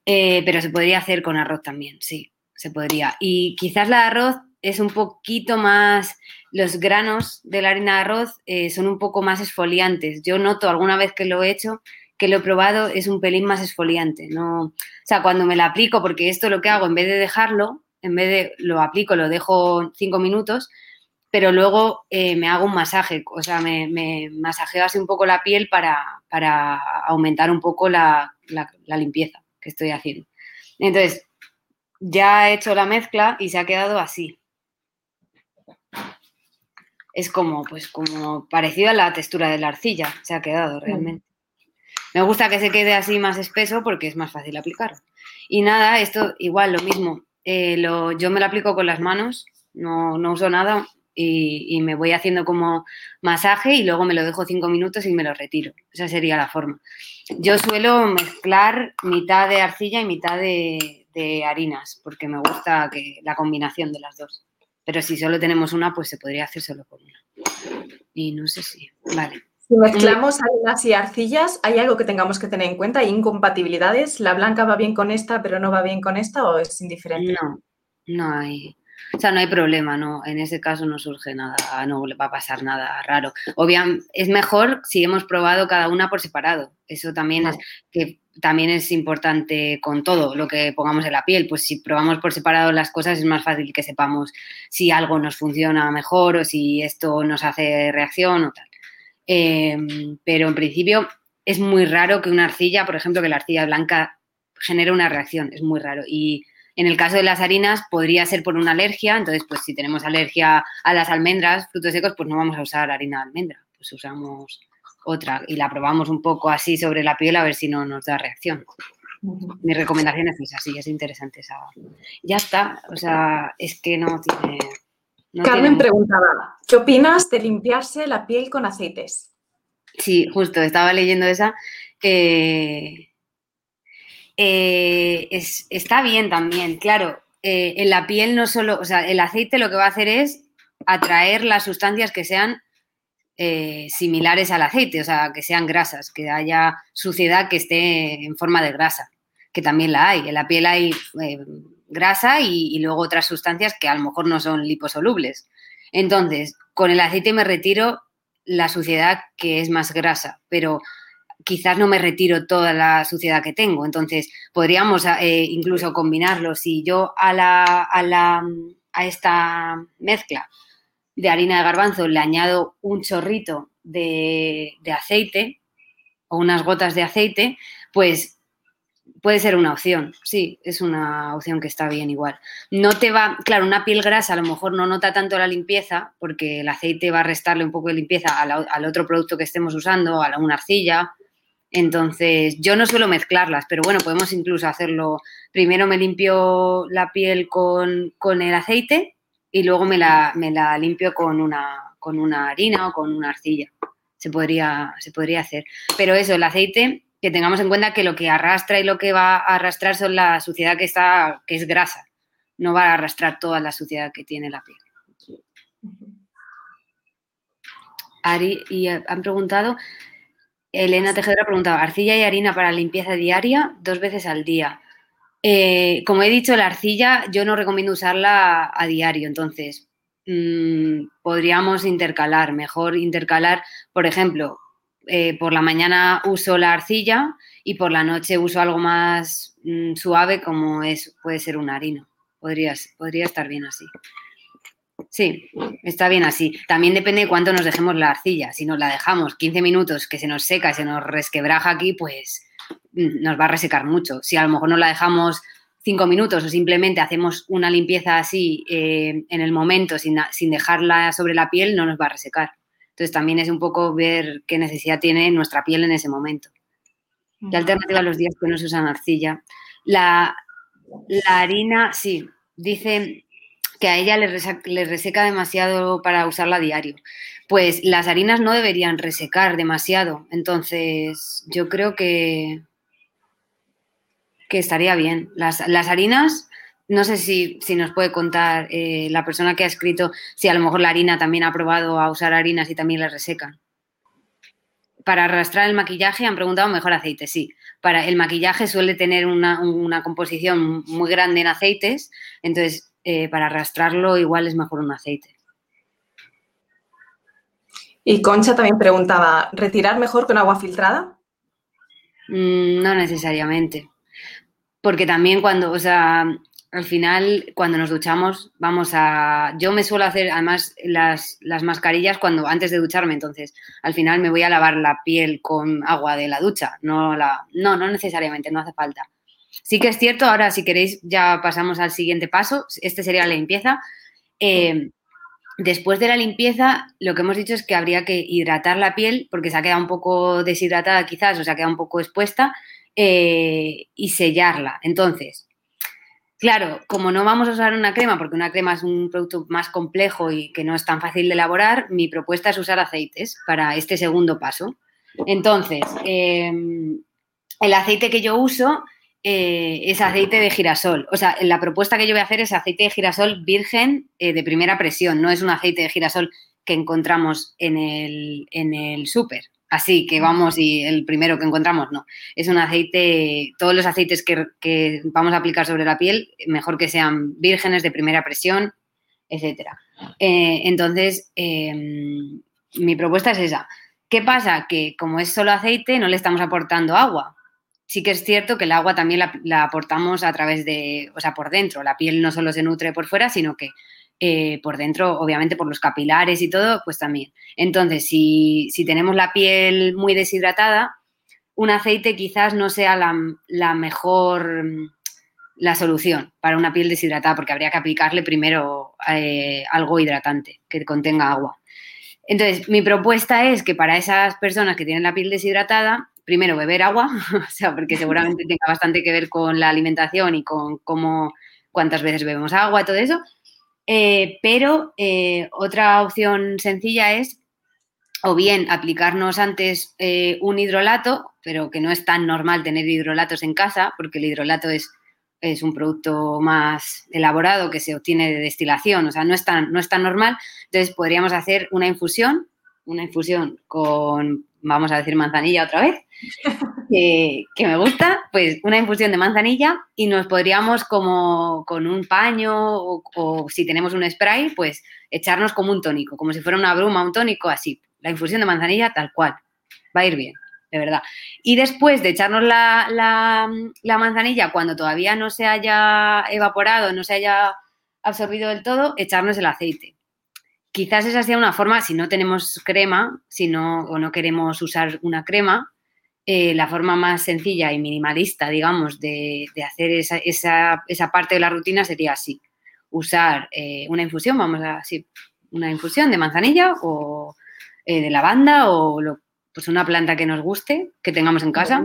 Eh, pero se podría hacer con arroz también, sí, se podría. Y quizás la de arroz es un poquito más, los granos de la harina de arroz eh, son un poco más esfoliantes. Yo noto alguna vez que lo he hecho, que lo he probado, es un pelín más esfoliante. No, o sea, cuando me la aplico, porque esto lo que hago, en vez de dejarlo, en vez de lo aplico, lo dejo cinco minutos, pero luego eh, me hago un masaje, o sea, me, masajeo así un poco la piel para, para aumentar un poco la, la limpieza que estoy haciendo. Entonces, ya he hecho la mezcla y se ha quedado así es como, pues, como parecido a la textura de la arcilla, se ha quedado mm. realmente. Me gusta que se quede así más espeso porque es más fácil aplicarlo. Y nada, esto igual, lo mismo. Eh, yo me lo aplico con las manos, no, uso nada y, me voy haciendo como masaje y luego me lo dejo cinco minutos y me lo retiro. Esa sería la forma. Yo suelo mezclar mitad de arcilla y mitad de, de harinas porque me gusta que, la combinación de las dos. Pero si solo tenemos una, pues se podría hacer solo con una. Y no sé si. Vale. Si mezclamos harinas y arcillas, ¿hay algo que tengamos que tener en cuenta? ¿Hay incompatibilidades? ¿La blanca va bien con esta, pero no va bien con esta o es indiferente? No, no hay. O sea, no hay problema, no, en ese caso no surge nada, no le va a pasar nada raro. Obviamente, es mejor si hemos probado cada una por separado. Eso también es que también es importante con todo lo que pongamos en la piel. Pues si probamos por separado las cosas es más fácil que sepamos si algo nos funciona mejor o si esto nos hace reacción o tal. Em, pero en principio es muy raro que una arcilla, por ejemplo, que la arcilla blanca genere una reacción, es muy raro. Y en el caso de las harinas podría ser por una alergia, entonces pues si tenemos alergia a las almendras, frutos secos, pues no vamos a usar harina de almendra, pues usamos otra y la probamos un poco así sobre la piel a ver si no nos da reacción. Mi recomendación es esa, sí, es interesante esa. Ya está, o sea, es que no tiene... Carmen preguntaba, ¿qué opinas de limpiarse la piel con aceites? Sí, justo, estaba leyendo esa. Eh, eh, está bien también, claro. Eh, en la piel no solo, o sea, el aceite lo que va a hacer es atraer las sustancias que sean similares al aceite, o sea, que sean grasas, que haya suciedad que esté en forma de grasa, que también la hay. En la piel hay grasa y, luego otras sustancias que a lo mejor no son liposolubles. Entonces, con el aceite me retiro la suciedad que es más grasa, pero quizás no me retiro toda la suciedad que tengo. Entonces, podríamos eh, incluso combinarlo. Si yo a, la, a, la, a esta mezcla de harina de garbanzo le añado un chorrito de, de aceite o unas gotas de aceite, pues puede ser una opción, sí, es una opción que está bien igual. No te va, claro, una piel grasa a lo mejor no nota tanto la limpieza porque el aceite va a restarle un poco de limpieza al, otro producto que estemos usando, a una arcilla. Entonces, yo no suelo mezclarlas, pero bueno, podemos incluso hacerlo. Primero me limpio la piel con, el aceite y luego me la, me la limpio con una, con una harina o con una arcilla. Se podría, se podría hacer. Pero eso, el aceite que tengamos en cuenta que lo que arrastra y lo que va a arrastrar son la suciedad que está, que es grasa. No va a arrastrar toda la suciedad que tiene la piel. Ari, y han preguntado, Elena Tejedora ha preguntado, ¿arcilla y harina para limpieza diaria dos veces al día? Eh, como he dicho, la arcilla yo no recomiendo usarla a, diario, entonces mm, podríamos intercalar, mejor intercalar, por ejemplo, eh, por la mañana uso la arcilla y por la noche uso algo más mm, suave como es, puede ser un harina. Podría, podría estar bien así. Sí, está bien así. También depende de cuánto nos dejemos la arcilla. Si nos la dejamos 15 minutos que se nos seca y se nos resquebraja aquí, pues mm, nos va a resecar mucho. Si a lo mejor no la dejamos 5 minutos o simplemente hacemos una limpieza así eh, en el momento sin, sin dejarla sobre la piel, no nos va a resecar. Entonces también es un poco ver qué necesidad tiene nuestra piel en ese momento. La alternativa a los días que no se usan arcilla. La, harina, sí, dice que a ella le, reseca, demasiado para usarla a diario. Pues las harinas no deberían resecar demasiado. Entonces, yo creo que, que estaría bien. Las, las harinas no sé si, nos puede contar eh, la persona que ha escrito si a lo mejor la harina también ha probado a usar harinas y también le resecan. Para arrastrar el maquillaje han preguntado mejor aceite, sí. Para el maquillaje suele tener una, composición muy grande en aceites, entonces eh, para arrastrarlo igual es mejor un aceite. Y Concha también preguntaba, ¿retirar mejor con agua filtrada? Mm, no necesariamente. Porque también cuando, o sea, al final, cuando nos duchamos, vamos a. Yo me suelo hacer además las, mascarillas cuando antes de ducharme, entonces al final me voy a lavar la piel con agua de la ducha. No, la, no, no necesariamente, no hace falta. Sí que es cierto, ahora si queréis ya pasamos al siguiente paso. Este sería la limpieza. Eh, después de la limpieza, lo que hemos dicho es que habría que hidratar la piel porque se ha quedado un poco deshidratada quizás o se ha quedado un poco expuesta eh, y sellarla. Entonces, Claro, como no vamos a usar una crema, porque una crema es un producto más complejo y que no es tan fácil de elaborar, mi propuesta es usar aceites para este segundo paso. Entonces, em, el aceite que yo uso eh, es aceite de girasol. O sea, la propuesta que yo voy a hacer es aceite de girasol virgen eh, de primera presión, no es un aceite de girasol que encontramos en el, en el súper así que vamos y el primero que encontramos, no. Es un aceite, todos los aceites que, vamos a aplicar sobre la piel, mejor que sean vírgenes de primera presión, etcétera. Eh, entonces, em, mi propuesta es esa. ¿Qué pasa? Que como es solo aceite, no le estamos aportando agua. Sí que es cierto que el agua también la, aportamos a través de, o sea, por dentro. La piel no solo se nutre por fuera, sino que eh, por dentro, obviamente por los capilares y todo, pues también. Entonces, si, tenemos la piel muy deshidratada, un aceite quizás no sea la, mejor la solución para una piel deshidratada, porque habría que aplicarle primero eh, algo hidratante que contenga agua. Entonces, mi propuesta es que para esas personas que tienen la piel deshidratada, primero beber agua, o sea, porque seguramente tenga bastante que ver con la alimentación y con cómo, cuántas veces bebemos agua y todo eso. Eh, pero eh, otra opción sencilla es o bien aplicarnos antes eh, un hidrolato, pero que no es tan normal tener hidrolatos en casa, porque el hidrolato es, es, un producto más elaborado que se obtiene de destilación, o sea, no es, tan, no es tan normal. Entonces podríamos hacer una infusión, una infusión con vamos a decir manzanilla otra vez, que, me gusta, pues una infusión de manzanilla y nos podríamos como con un paño o, si tenemos un spray, pues echarnos como un tónico, como si fuera una bruma, un tónico, así. La infusión de manzanilla tal cual. Va a ir bien, de verdad. Y después de echarnos la, la manzanilla, cuando todavía no se haya evaporado, no se haya absorbido del todo, echarnos el aceite quizás esa sea una forma, si no tenemos crema, si no, o no queremos usar una crema, eh, la forma más sencilla y minimalista, digamos, de, hacer esa, parte de la rutina sería así. Usar eh, una infusión, vamos a decir, una infusión de manzanilla o eh, de lavanda o pues una planta que nos guste, que tengamos en casa.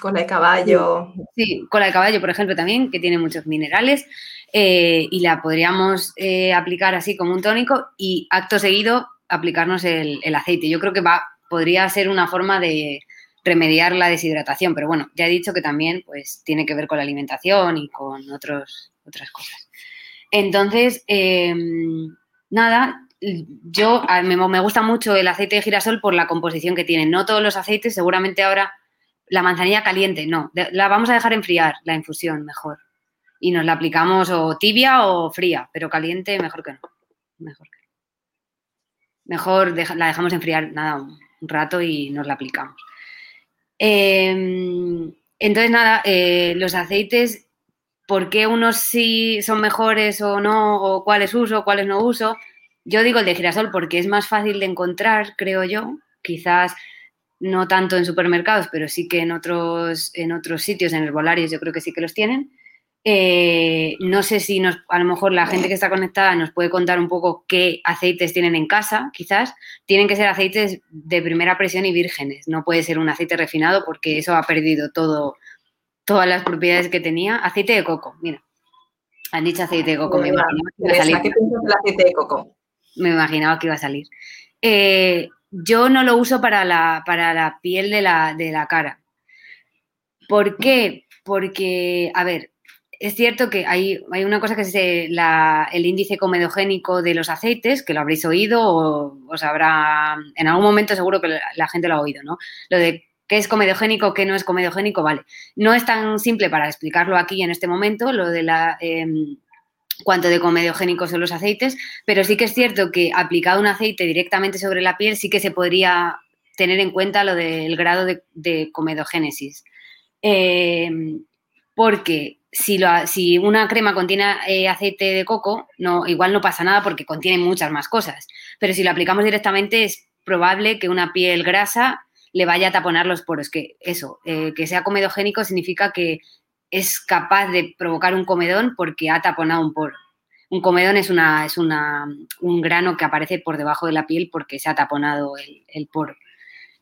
Cola de caballo. Sí, cola de caballo, por ejemplo, también, que tiene muchos minerales. Eh, y la podríamos eh, aplicar así como un tónico y acto seguido aplicarnos el, aceite. Yo creo que va, podría ser una forma de remediar la deshidratación, pero bueno, ya he dicho que también pues, tiene que ver con la alimentación y con otros, otras cosas. Entonces, em, nada, yo me, me, gusta mucho el aceite de girasol por la composición que tiene. No todos los aceites, seguramente ahora la manzanilla caliente, no, la vamos a dejar enfriar, la infusión mejor y nos la aplicamos o tibia o fría, pero caliente mejor que no. Mejor, mejor la dejamos enfriar nada, un rato y nos la aplicamos. Em, entonces, nada, eh, los aceites, ¿por qué unos sí son mejores o no? ¿O cuáles uso, cuáles no uso? Yo digo el de girasol porque es más fácil de encontrar, creo yo. Quizás no tanto en supermercados, pero sí que en otros, en otros sitios, en herbolarios, yo creo que sí que los tienen. Eh, no sé si nos, a lo mejor la gente que está conectada nos puede contar un poco qué aceites tienen en casa, quizás. Tienen que ser aceites de primera presión y vírgenes. No puede ser un aceite refinado porque eso ha perdido todo, todas las propiedades que tenía. Aceite de coco, mira. Han dicho aceite de coco. Me imaginaba que iba a salir. ¿Qué piensas aceite de coco? Me imaginaba que iba a salir. Eh, yo no lo uso para la, para la piel de la, de la cara. ¿Por qué? Porque, a ver, es cierto que hay, hay una cosa que es el índice comedogénico de los aceites, que lo habréis oído o os habrá, en algún momento seguro que la, gente lo ha oído, ¿no? Lo de qué es comedogénico, qué no es comedogénico, vale. No es tan simple para explicarlo aquí en este momento, lo de la... Em, cuánto de comedogénicos son los aceites, pero sí que es cierto que aplicado un aceite directamente sobre la piel sí que se podría tener en cuenta lo del grado de, comedogénesis. Em, porque si, una crema contiene eh, aceite de coco, no, igual no pasa nada porque contiene muchas más cosas. Pero si lo aplicamos directamente, es probable que una piel grasa le vaya a taponar los poros. Que eso, eh, que sea comedogénico significa que es capaz de provocar un comedón porque ha taponado un poro. Un comedón es, una, es una, un grano que aparece por debajo de la piel porque se ha taponado el poro.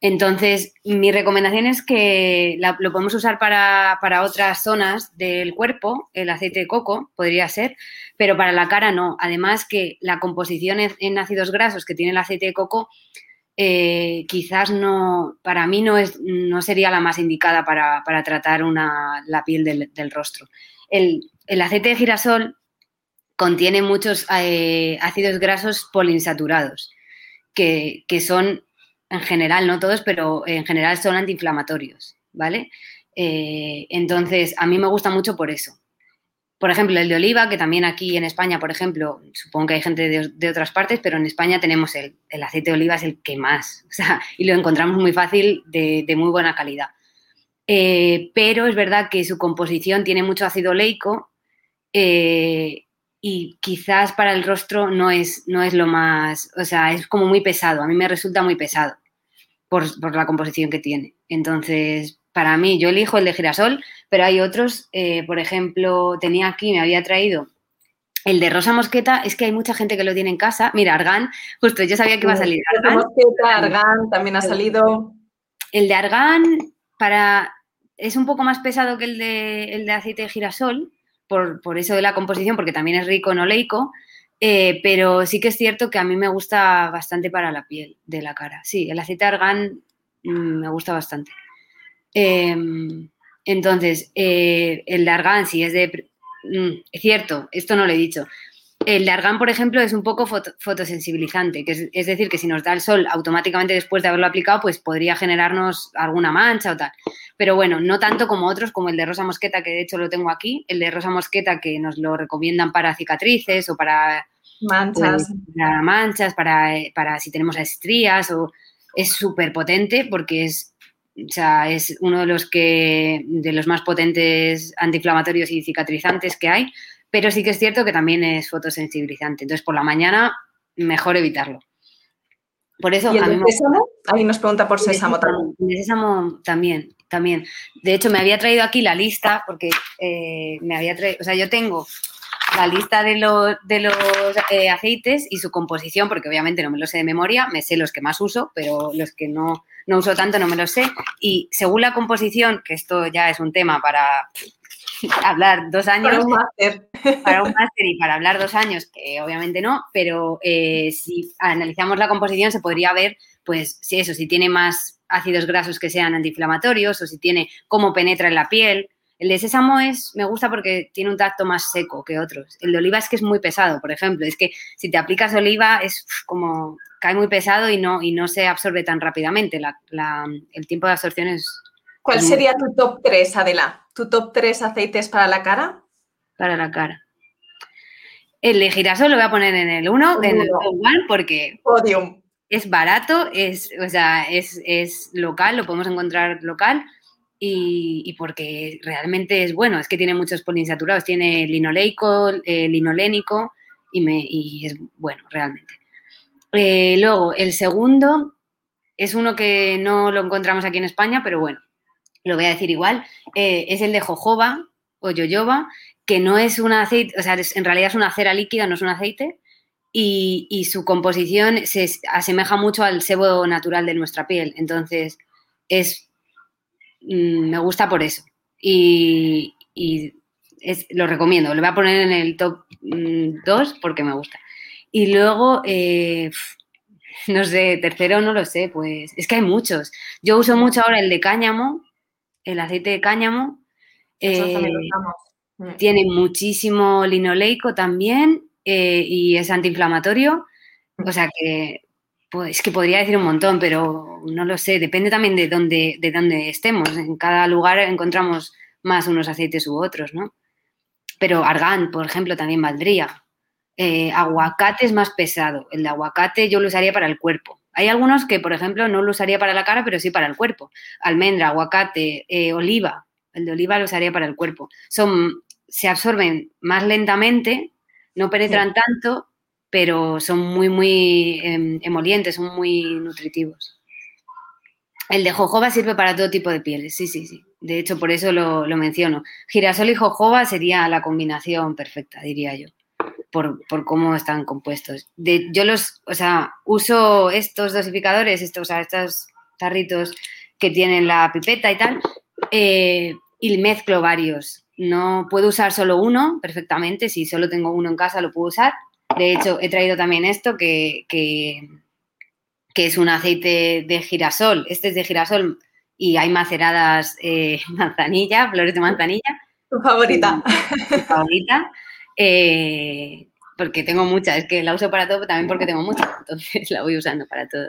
Entonces, mi recomendación es que lo podemos usar para, otras zonas del cuerpo, el aceite de coco podría ser, pero para la cara no. Además que la composición en ácidos grasos que tiene el aceite de coco eh, quizás no, para mí no, es, no sería la más indicada para, tratar la piel del, rostro. El, aceite de girasol contiene muchos eh, ácidos grasos poliinsaturados, que, que son en general, no todos, pero en general son antiinflamatorios, ¿vale? Eh, entonces, a mí me gusta mucho por eso. Por ejemplo, el de oliva, que también aquí en España, por ejemplo, supongo que hay gente de, otras partes, pero en España tenemos el, aceite de oliva, es el que más, o sea, y lo encontramos muy fácil, de, muy buena calidad. Eh, pero es verdad que su composición tiene mucho ácido oleico, eh, y quizás para el rostro no es, no es lo más, o sea, es como muy pesado, a mí me resulta muy pesado por, la composición que tiene. Entonces, para mí, yo elijo el de girasol, pero hay otros, eh, por ejemplo, tenía aquí, me había traído el de rosa mosqueta, es que hay mucha gente que lo tiene en casa. Mira, Argan, justo yo sabía que iba a salir. Argan. Mosqueta, Argan también ha salido. El de Argan, para, es un poco más pesado que el de, el de aceite de girasol, por, por, eso de la composición, porque también es rico en oleico, eh, pero sí que es cierto que a mí me gusta bastante para la piel de la cara. Sí, el aceite de argán mm, me gusta bastante. Em, entonces, eh, el de argán, sí es de... Mm, es cierto, esto no lo he dicho. El de argán, por ejemplo, es un poco fotosensibilizante, que es, decir, que si nos da el sol automáticamente después de haberlo aplicado, pues podría generarnos alguna mancha o tal. Pero bueno, no tanto como otros, como el de rosa mosqueta, que de hecho lo tengo aquí, el de rosa mosqueta que nos lo recomiendan para cicatrices o para manchas, pues, para, manchas, para, para si tenemos estrías, o es súper potente porque es o sea, es uno de los que de los más potentes antiinflamatorios y cicatrizantes que hay pero sí que es cierto que también es fotosensibilizante. Entonces, por la mañana, mejor evitarlo. Por eso, ¿Y el sésamo? Ahí nos pregunta por sésamo también. El sésamo también, también. De hecho, me había traído aquí la lista, porque eh, me había traído, o sea, yo tengo la lista de los, de los eh, aceites y su composición, porque obviamente no me lo sé de memoria, me sé los que más uso, pero los que no, no uso tanto no me los sé. Y según la composición, que esto ya es un tema para hablar dos años. Para un máster. Para un máster y para hablar dos años, que obviamente no, pero eh, si analizamos la composición se podría ver, pues, si eso, si tiene más ácidos grasos que sean antiinflamatorios o si tiene cómo penetra en la piel. El de sésamo es, me gusta porque tiene un tacto más seco que otros. El de oliva es que es muy pesado, por ejemplo. Es que si te aplicas oliva es como cae muy pesado y no, y no se absorbe tan rápidamente. el tiempo de absorción es... ¿Cuál sería tu top 3, Adela? ¿Tu top 3 aceites para la cara? Para la cara. El de girasol lo voy a poner en el 1, en el top 1, porque Podium. es barato, es, o sea, es, local, lo podemos encontrar local y, porque realmente es bueno. Es que tiene muchos poliinsaturados, tiene linoleico, eh, linolénico y, me, y es bueno, realmente. Eh, luego, el segundo es uno que no lo encontramos aquí en España, pero bueno, lo voy a decir igual, eh, es el de jojoba o yoyoba, que no es un aceite, o sea, en realidad es una cera líquida, no es un aceite, y, su composición se asemeja mucho al sebo natural de nuestra piel. Entonces, es, mm, me gusta por eso. Y, lo recomiendo, lo voy a poner en el top 2 mm, porque me gusta. Y luego, eh, no sé, tercero no lo sé, pues es que hay muchos. Yo uso mucho ahora el de cáñamo, el aceite de cáñamo. Eh, mm. tiene muchísimo linoleico también eh, y es antiinflamatorio. O sea que, pues que podría decir un montón, pero no lo sé. Depende también de dónde, de dónde estemos. En cada lugar encontramos más unos aceites u otros, ¿no? Pero argán, por ejemplo, también valdría. Eh, aguacate es más pesado. El de aguacate yo lo usaría para el cuerpo. Hay algunos que, por ejemplo, no lo usaría para la cara, pero sí para el cuerpo. Almendra, aguacate, eh, oliva. El de oliva lo usaría para el cuerpo. Son, se absorben más lentamente, no penetran tanto, pero son muy, muy em, emolientes, son muy nutritivos. El de jojoba sirve para todo tipo de pieles, sí, sí, sí. De hecho, por eso lo, lo menciono. Girasol y jojoba sería la combinación perfecta, diría yo por, cómo están compuestos. De, yo los, o sea, uso estos dosificadores, estos, o sea, estos tarritos que tienen la pipeta y tal, eh, y mezclo varios. No puedo usar solo uno perfectamente, si solo tengo uno en casa lo puedo usar. De hecho, he traído también esto que, que, es un aceite de girasol. Este es de girasol y hay maceradas eh, manzanilla, flores de manzanilla. Tu favorita. Mi favorita. Eh, porque tengo muchas, es que la uso para todo, pero también porque tengo muchas, entonces la voy usando para todo.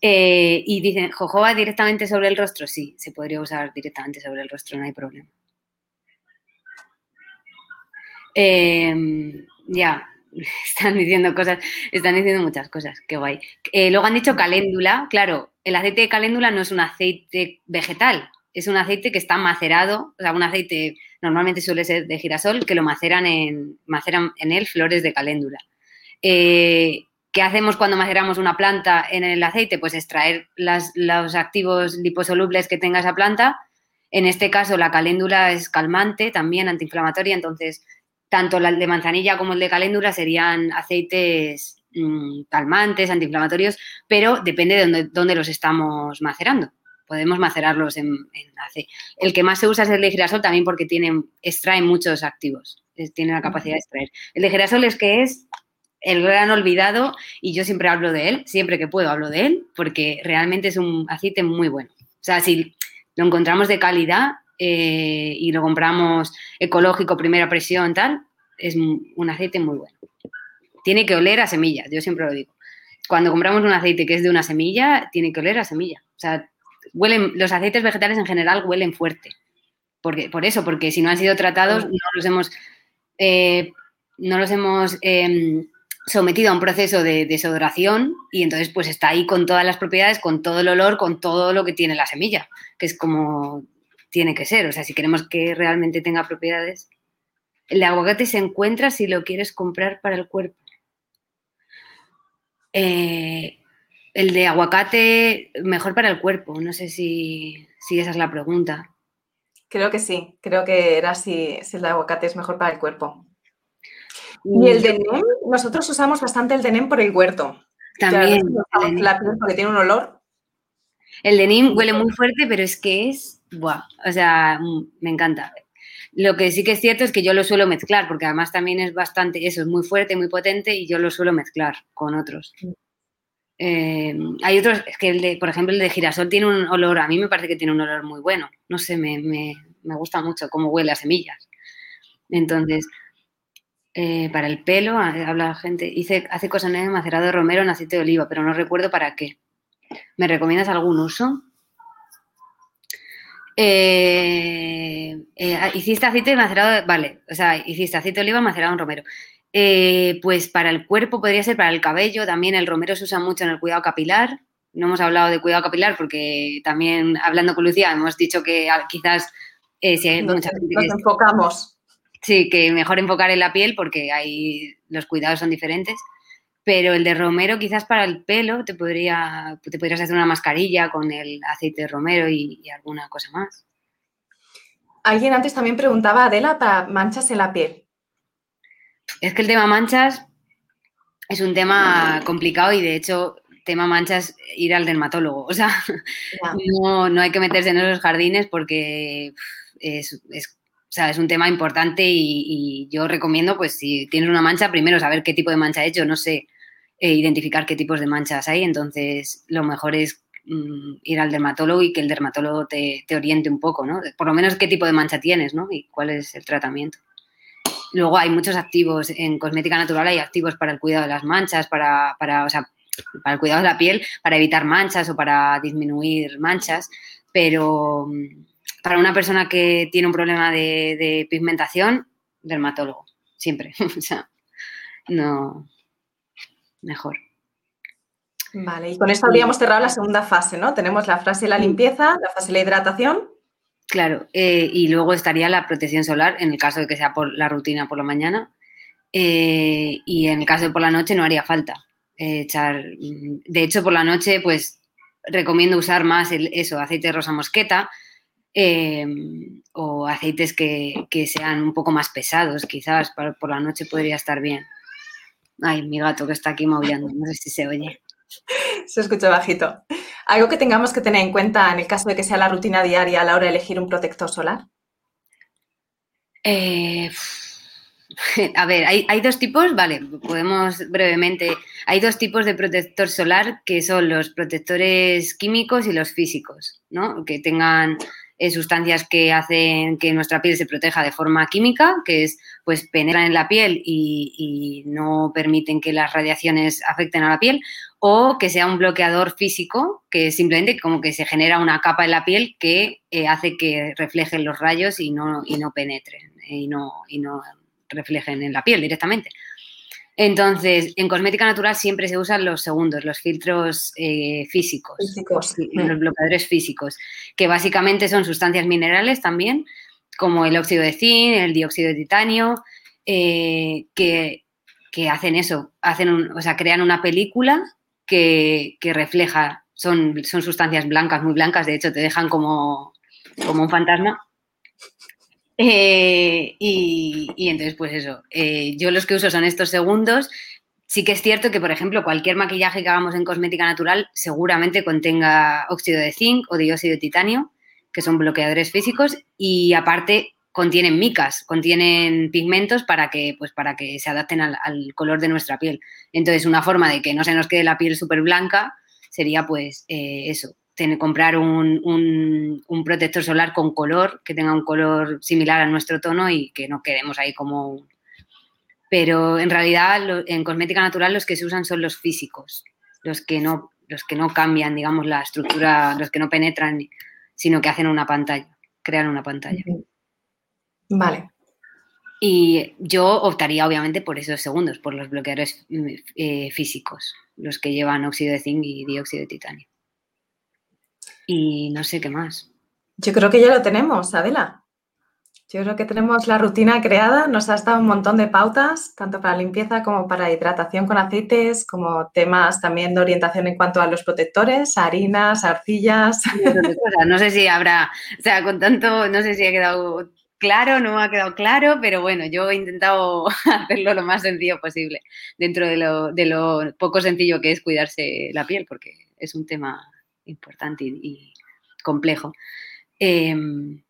Eh, y dicen, ¿jojoba directamente sobre el rostro? Sí, se podría usar directamente sobre el rostro, no hay problema. Em, ya, están diciendo cosas, están diciendo muchas cosas, qué guay. Eh, luego han dicho caléndula, claro, el aceite de caléndula no es un aceite vegetal, es un aceite que está macerado, o sea, un aceite normalmente suele ser de girasol, que lo maceran en, maceran en él flores de caléndula. Eh, ¿Qué hacemos cuando maceramos una planta en el aceite? Pues extraer los activos liposolubles que tenga esa planta. En este caso, la caléndula es calmante, también antiinflamatoria, entonces tanto el de manzanilla como el de caléndula serían aceites mm, calmantes, antiinflamatorios, pero depende de dónde, los estamos macerando. Podemos macerarlos en, aceite. El que más se usa es el de girasol también porque tiene, extrae muchos activos, tiene la capacidad de extraer. El de girasol es que es el gran olvidado y yo siempre hablo de él, siempre que puedo hablo de él, porque realmente es un aceite muy bueno. O sea, si lo encontramos de calidad, eh, y lo compramos ecológico, primera presión, tal, es un aceite muy bueno. Tiene que oler a semillas, yo siempre lo digo. Cuando compramos un aceite que es de una semilla, tiene que oler a semilla. O sea, huelen, los aceites vegetales en general huelen fuerte. Porque, por eso, porque si no han sido tratados, no los hemos, eh, no los hemos em, sometido a un proceso de desodoración y entonces pues está ahí con todas las propiedades, con todo el olor, con todo lo que tiene la semilla, que es como tiene que ser. O sea, si queremos que realmente tenga propiedades. El aguacate se encuentra si lo quieres comprar para el cuerpo. Eh, el de aguacate mejor para el cuerpo. No sé si, esa es la pregunta. Creo que sí. Creo que era si, el de aguacate es mejor para el cuerpo. Y el de NEM, nosotros usamos bastante el de NEM por el huerto. También. La porque tiene un olor. El de NEM huele muy fuerte, pero es que es o sea, mm, me encanta. Lo que sí que es cierto es que yo lo suelo mezclar, porque además también es bastante, eso es muy fuerte, muy potente y yo lo suelo mezclar con otros. Eh, hay otros, es que el de, por ejemplo, el de girasol tiene un olor, a mí me parece que tiene un olor muy bueno. No sé, me, gusta mucho cómo huele a semillas. Entonces, eh, para el pelo, habla la gente, hice, hace cosas en macerado de romero en aceite de oliva, pero no recuerdo para qué. ¿Me recomiendas algún uso? Eh, eh, hiciste aceite macerado, vale, o sea, hiciste aceite de oliva macerado en romero. Eh, pues para el cuerpo podría ser para el cabello, también el romero se usa mucho en el cuidado capilar. No hemos hablado de cuidado capilar porque también hablando con Lucía hemos dicho que quizás si hay mucha gente nos enfocamos. Sí, que mejor enfocar en la piel porque ahí los cuidados son diferentes pero el de romero quizás para el pelo te, podría, te podrías hacer una mascarilla con el aceite de romero y, alguna cosa más. Alguien antes también preguntaba, Adela, para manchas en la piel. Es que el tema manchas es un tema complicado y de hecho tema manchas ir al dermatólogo. O sea, no, hay que meterse en esos jardines porque es, es un tema importante y, y, yo recomiendo, pues si tienes una mancha, primero saber qué tipo de mancha ha hecho, no sé, e identificar qué tipos de manchas hay. Entonces, lo mejor es mm, ir al dermatólogo y que el dermatólogo te, oriente un poco, ¿no? Por lo menos qué tipo de mancha tienes, ¿no? Y cuál es el tratamiento. Luego hay muchos activos en cosmética natural, hay activos para el cuidado de las manchas, para, para, o sea, para el cuidado de la piel, para evitar manchas o para disminuir manchas, pero mm, para una persona que tiene un problema de, de pigmentación, dermatólogo, siempre. o sea, no, mejor. Vale, y con esto habríamos cerrado la segunda fase, ¿no? Tenemos la fase de la limpieza, la fase de la hidratación. Claro, eh, y luego estaría la protección solar en el caso de que sea por la rutina por la mañana. Eh, y en el caso de por la noche no haría falta eh, echar. Mm, de hecho, por la noche, pues recomiendo usar más el, eso, aceite de rosa mosqueta o aceites que, sean un poco más pesados, quizás por la noche podría estar bien. Ay, mi gato que está aquí maullando, no sé si se oye. Se escucha bajito. ¿Algo que tengamos que tener en cuenta en el caso de que sea la rutina diaria a la hora de elegir un protector solar? Eh, a ver, hay, hay, dos tipos, vale, podemos brevemente. Hay dos tipos de protector solar que son los protectores químicos y los físicos, ¿no? Que tengan eh, sustancias que hacen que nuestra piel se proteja de forma química, que es, pues, penetran en la piel y, no permiten que las radiaciones afecten a la piel, o que sea un bloqueador físico, que simplemente como que se genera una capa en la piel que eh, hace que reflejen los rayos y no, y no penetren y no, y no reflejen en la piel directamente. Entonces, en cosmética natural siempre se usan los segundos, los filtros eh, físicos, Físicos. los bloqueadores físicos, que básicamente son sustancias minerales también, como el óxido de zinc, el dióxido de titanio, eh, que, que hacen eso, hacen un- o sea, crean una película que, que refleja, son, son sustancias blancas, muy blancas, de hecho te dejan como, como un fantasma. Eh, y, entonces, pues eso, eh, yo los que uso son estos segundos. Sí que es cierto que, por ejemplo, cualquier maquillaje que hagamos en cosmética natural seguramente contenga óxido de zinc o dióxido de titanio, que son bloqueadores físicos, y aparte contienen micas, contienen pigmentos para que, pues, para que se adapten al, al color de nuestra piel. Entonces, una forma de que no se nos quede la piel súper blanca sería, pues, eh, eso, tener, comprar un, un- un protector solar con color, que tenga un color similar a nuestro tono y que no quedemos ahí como... Pero en realidad, en cosmética natural los que se usan son los físicos, los que no, los que no cambian, digamos, la estructura, los que no penetran, sino que hacen una pantalla, crean una pantalla. Vale. Y yo optaría, obviamente, por esos segundos, por los bloqueadores mm, eh, físicos, los que llevan óxido de zinc y dióxido de titanio. Y no sé qué más. Yo creo que ya lo tenemos, Adela. Yo creo que tenemos la rutina creada, nos has dado un montón de pautas, tanto para limpieza como para hidratación con aceites, como temas también de orientación en cuanto a los protectores, harinas, arcillas. No sé si habrá, o sea, con tanto, no sé si ha quedado claro, no ha quedado claro, pero bueno, yo he intentado hacerlo lo más sencillo posible, dentro de lo, de lo poco sencillo que es cuidarse la piel, porque es un tema importante y, y complejo. Em,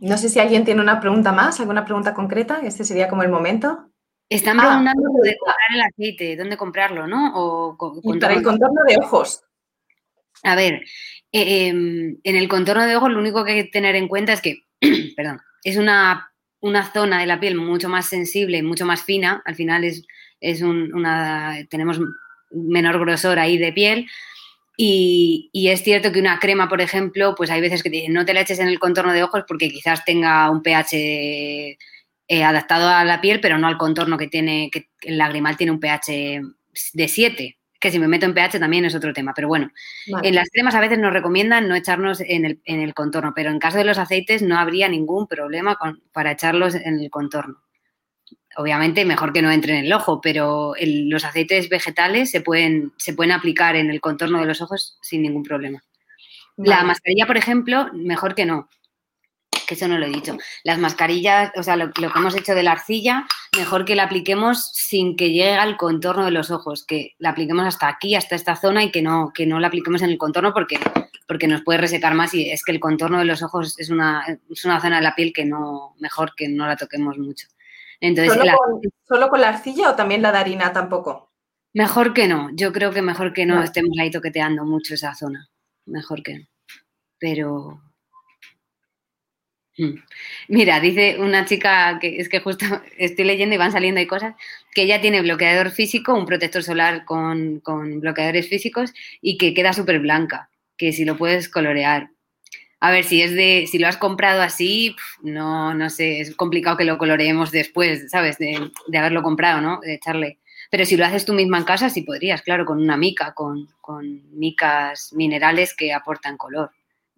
No sé si alguien tiene una pregunta más, alguna pregunta concreta, este sería como el momento. Están Ah, preguntando una de comprar el aceite, dónde comprarlo, ¿no? O Y para el contorno. de ojos. A ver, eh, em, en el contorno de ojos lo único que hay que tener en cuenta es que, perdón, es una, una zona de la piel mucho más sensible, mucho más fina. Al final es, es un- una, tenemos menor grosor ahí de piel. Y, y es cierto que una crema, por ejemplo, pues hay veces que te dicen no te la eches en el contorno de ojos porque quizás tenga un pH eh, adaptado a la piel, pero no al contorno que tiene, que el lagrimal tiene un pH de 7. Que si me meto en pH también es otro tema, pero bueno, Vale. en las cremas a veces nos recomiendan no echarnos en el, en el contorno, pero en caso de los aceites no habría ningún problema con- para echarlos en el contorno. Obviamente mejor que no entre en el ojo, pero el- los aceites vegetales se pueden, se pueden aplicar en el contorno de los ojos sin ningún problema. La mascarilla, por ejemplo, mejor que no. Que eso no lo he dicho. Las mascarillas, o sea, lo, lo que hemos hecho de la arcilla, mejor que la apliquemos sin que llegue al contorno de los ojos, que la apliquemos hasta aquí, hasta esta zona y que no, que no la apliquemos en el contorno porque, porque nos puede resecar más y es que el contorno de los ojos es una, es una zona de la piel que no, mejor que no la toquemos mucho. Entonces, ¿Solo con, solo con la arcilla o también la de harina tampoco? mejor que no. Yo creo que mejor que no Vale. estemos ahí toqueteando mucho esa zona. Mejor que no. Pero. Mm. Mira, dice una chica que es que justo estoy leyendo y van saliendo ahí cosas, que ella tiene bloqueador físico, un protector solar con, con bloqueadores físicos y que queda súper blanca, que si lo puedes colorear. A ver, si es de, si lo has comprado así, no, no sé, es complicado que lo coloreemos después, ¿sabes? De, de haberlo comprado, ¿no? De echarle. Pero si lo haces tú misma en casa, sí podrías, claro, con una mica, con, con micas minerales que aportan color.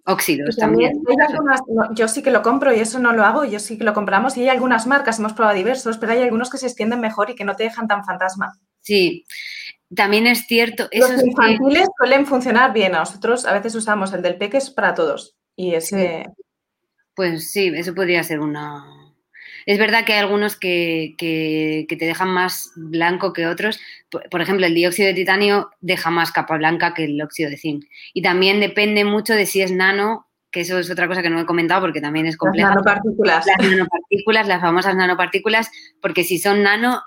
Óxidos Y también también. hay algunas- no, yo sí que lo compro y eso no lo hago, yo sí que lo compramos y hay algunas marcas, hemos probado diversos, pero hay algunos que se extienden mejor y que no te dejan tan fantasma. Sí, también es cierto, Los es que- infantiles suelen funcionar bien, nosotros a veces usamos el del peques para todos y ese... Pues sí, eso podría ser una... Es verdad que hay algunos que, que- que te dejan más blanco que otros. Por, por ejemplo, el dióxido de titanio deja más capa blanca que el óxido de zinc. Y también depende mucho de si es nano, que eso es otra cosa que no he comentado porque también es Las compleja. nanopartículas. Las nanopartículas, las famosas nanopartículas, porque si son nano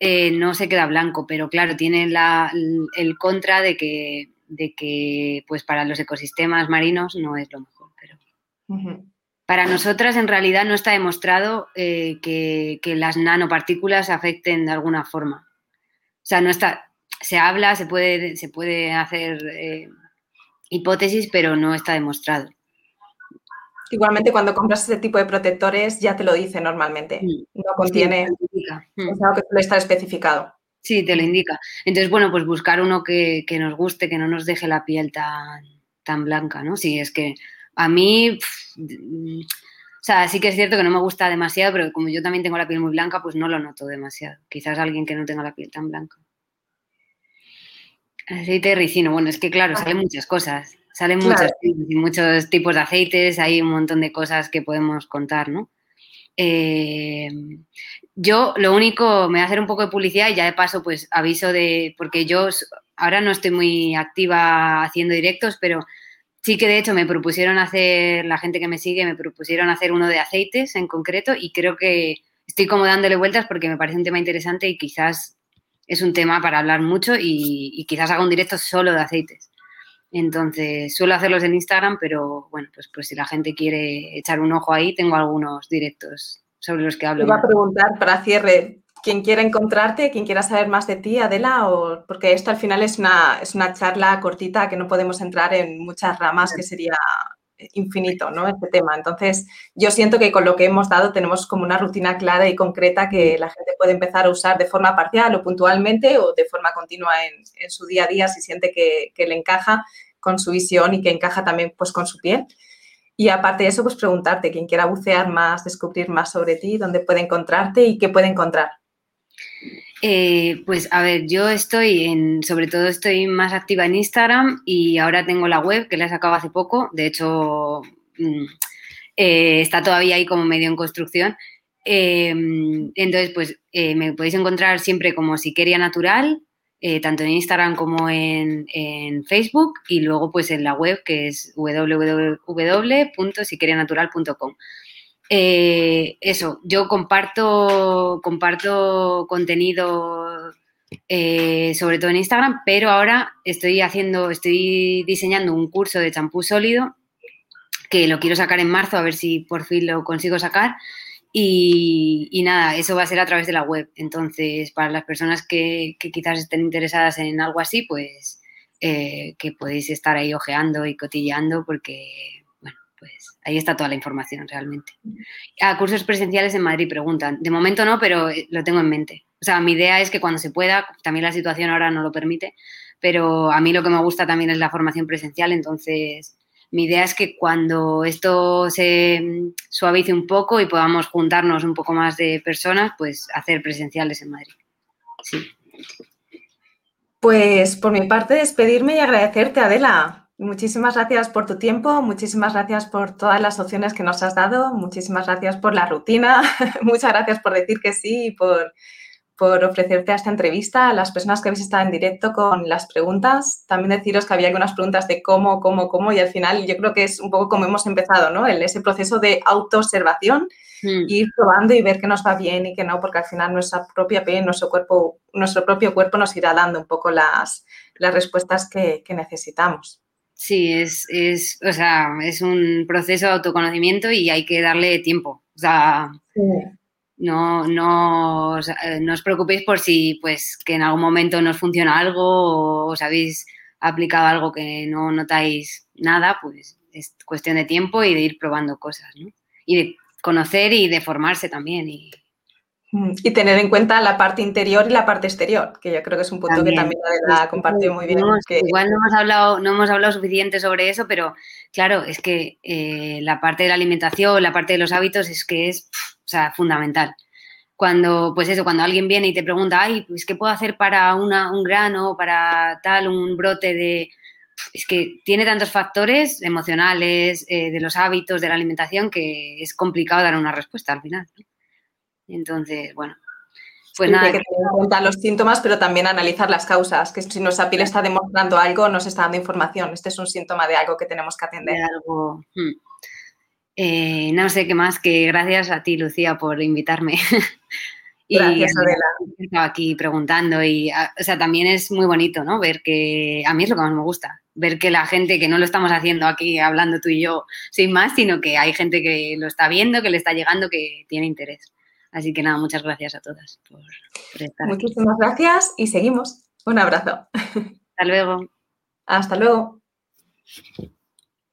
eh, no se queda blanco, pero claro, tiene la- el contra de que, de que pues para los ecosistemas marinos no es lo mejor. Para nosotras en realidad no está demostrado eh, que, que las nanopartículas afecten de alguna forma. O sea, no está, se habla, se puede, se puede hacer eh, hipótesis, pero no está demostrado. Igualmente cuando compras ese tipo de protectores ya te lo dice normalmente, no contiene, Sí, científica. Mm. es algo que suele estar especificado. Sí, te lo indica. Entonces, bueno, pues buscar uno que, nos guste, que no nos deje la piel tan, tan blanca, ¿no? Sí, es que a mí, o sea, sí que es cierto que no me gusta demasiado, pero como yo también tengo la piel muy blanca, pues no lo noto demasiado. Quizás alguien que no tenga la piel tan blanca. Aceite de ricino, bueno, es que claro, salen muchas cosas, salen muchos, muchos tipos de aceites, hay un montón de cosas que podemos contar, ¿no? Eh, yo lo único, me voy a hacer un poco de publicidad y ya de paso pues aviso de, porque yo ahora no estoy muy activa haciendo directos, pero sí que de hecho me propusieron hacer, la gente que me sigue me propusieron hacer uno de aceites en concreto y creo que estoy como dándole vueltas porque me parece un tema interesante y quizás es un tema para hablar mucho y, quizás haga un directo solo de aceites. Entonces, suelo hacerlos en Instagram, pero bueno, pues, pues si la gente quiere echar un ojo ahí, tengo algunos directos sobre los que hablo. Te iba a preguntar para cierre, quien quiera encontrarte, quien quiera saber más de ti, Adela, o porque esto al final es una, es una charla cortita que no podemos entrar en muchas ramas, que sería infinito, ¿no? Este tema. Entonces, yo siento que con lo que hemos dado tenemos como una rutina clara y concreta que la gente puede empezar a usar de forma parcial o puntualmente o de forma continua en, su día a día si siente que, que, le encaja con su visión y que encaja también pues con su piel. Y aparte de eso, pues preguntarte, quien quiera bucear más, descubrir más sobre ti, dónde puede encontrarte y qué puede encontrar. Eh, pues a ver, yo estoy en, sobre todo estoy más activa en Instagram y ahora tengo la web que la he sacado hace poco, de hecho mm, eh, está todavía ahí como medio en construcción. Em, entonces, pues eh, me podéis encontrar siempre como Siqueria Natural, tanto en Instagram como en, en, Facebook y luego pues en la web que es www.siquerianatural.com. Eh, eso, yo comparto, comparto contenido eh, sobre todo en Instagram, pero ahora estoy haciendo, estoy diseñando un curso de champú sólido que lo quiero sacar en marzo, a ver si por fin lo consigo sacar. Y, nada, eso va a ser a través de la web. Entonces, para las personas que, quizás estén interesadas en algo así, pues eh, que podéis estar ahí ojeando y cotilleando porque ahí está toda la información realmente. A cursos presenciales en Madrid preguntan. De momento no, pero eh, lo tengo en mente. O sea, mi idea es que cuando se pueda, también la situación ahora no lo permite, pero a mí lo que me gusta también es la formación presencial, entonces mi idea es que cuando esto se mm, suavice un poco y podamos juntarnos un poco más de personas, pues hacer presenciales en Madrid. Sí. Pues por mi parte, despedirme y agradecerte, Adela. Muchísimas gracias por tu tiempo, muchísimas gracias por todas las opciones que nos has dado, muchísimas gracias por la rutina, muchas gracias por decir que sí y por, por ofrecerte a esta entrevista, a las personas que habéis estado en directo con las preguntas. También deciros que había algunas preguntas de cómo, cómo, cómo y al final yo creo que es un poco como hemos empezado, ¿no? El, ese proceso de autoobservación, hmm. ir probando y ver qué nos va bien y qué no, porque al final nuestra propia piel, nuestro cuerpo, nuestro propio cuerpo nos irá dando un poco las, las respuestas que necesitamos. Sí, es, es, o sea, es un proceso de autoconocimiento y hay que darle tiempo. O sea, no, no, no os preocupéis por si pues que en algún momento nos funciona algo o os habéis aplicado algo que no notáis nada, pues es cuestión de tiempo y de ir probando cosas, ¿no? Y de conocer y de formarse también y, y tener en cuenta la parte interior y la parte exterior, que yo creo que es un punto que también ha compartido muy bien. Igual no hemos, hablado, no hemos hablado suficiente sobre eso, pero claro, es que eh, la parte de la alimentación, la parte de los hábitos es que es o sea, fundamental. Cuando, pues eso, cuando alguien viene y te pregunta, ay, pues ¿qué puedo hacer para una, un grano, para tal, un brote de... Es que tiene tantos factores emocionales, eh, de los hábitos, de la alimentación, que es complicado dar una respuesta al final. Entonces, bueno, pues nada. Hay que tener en cuenta los síntomas, pero también analizar las causas, que si nuestra piel está demostrando algo, nos está dando información. Este es un síntoma de algo que tenemos que atender. algo. Hmm. Eh, no sé qué más que gracias a ti, Lucía, por invitarme. Gracias, Adela. Estaba aquí preguntando y, ah, o sea, también es muy bonito, ¿no? Ver que, a mí es lo que más me gusta, ver que la gente, que no lo estamos haciendo aquí hablando tú y yo sin más, sino que hay gente que lo está viendo, que le está llegando, que tiene interés. Así que nada, muchas gracias a todas por, estar Muchísimas gracias y seguimos. Un abrazo. Hasta luego. Hasta luego.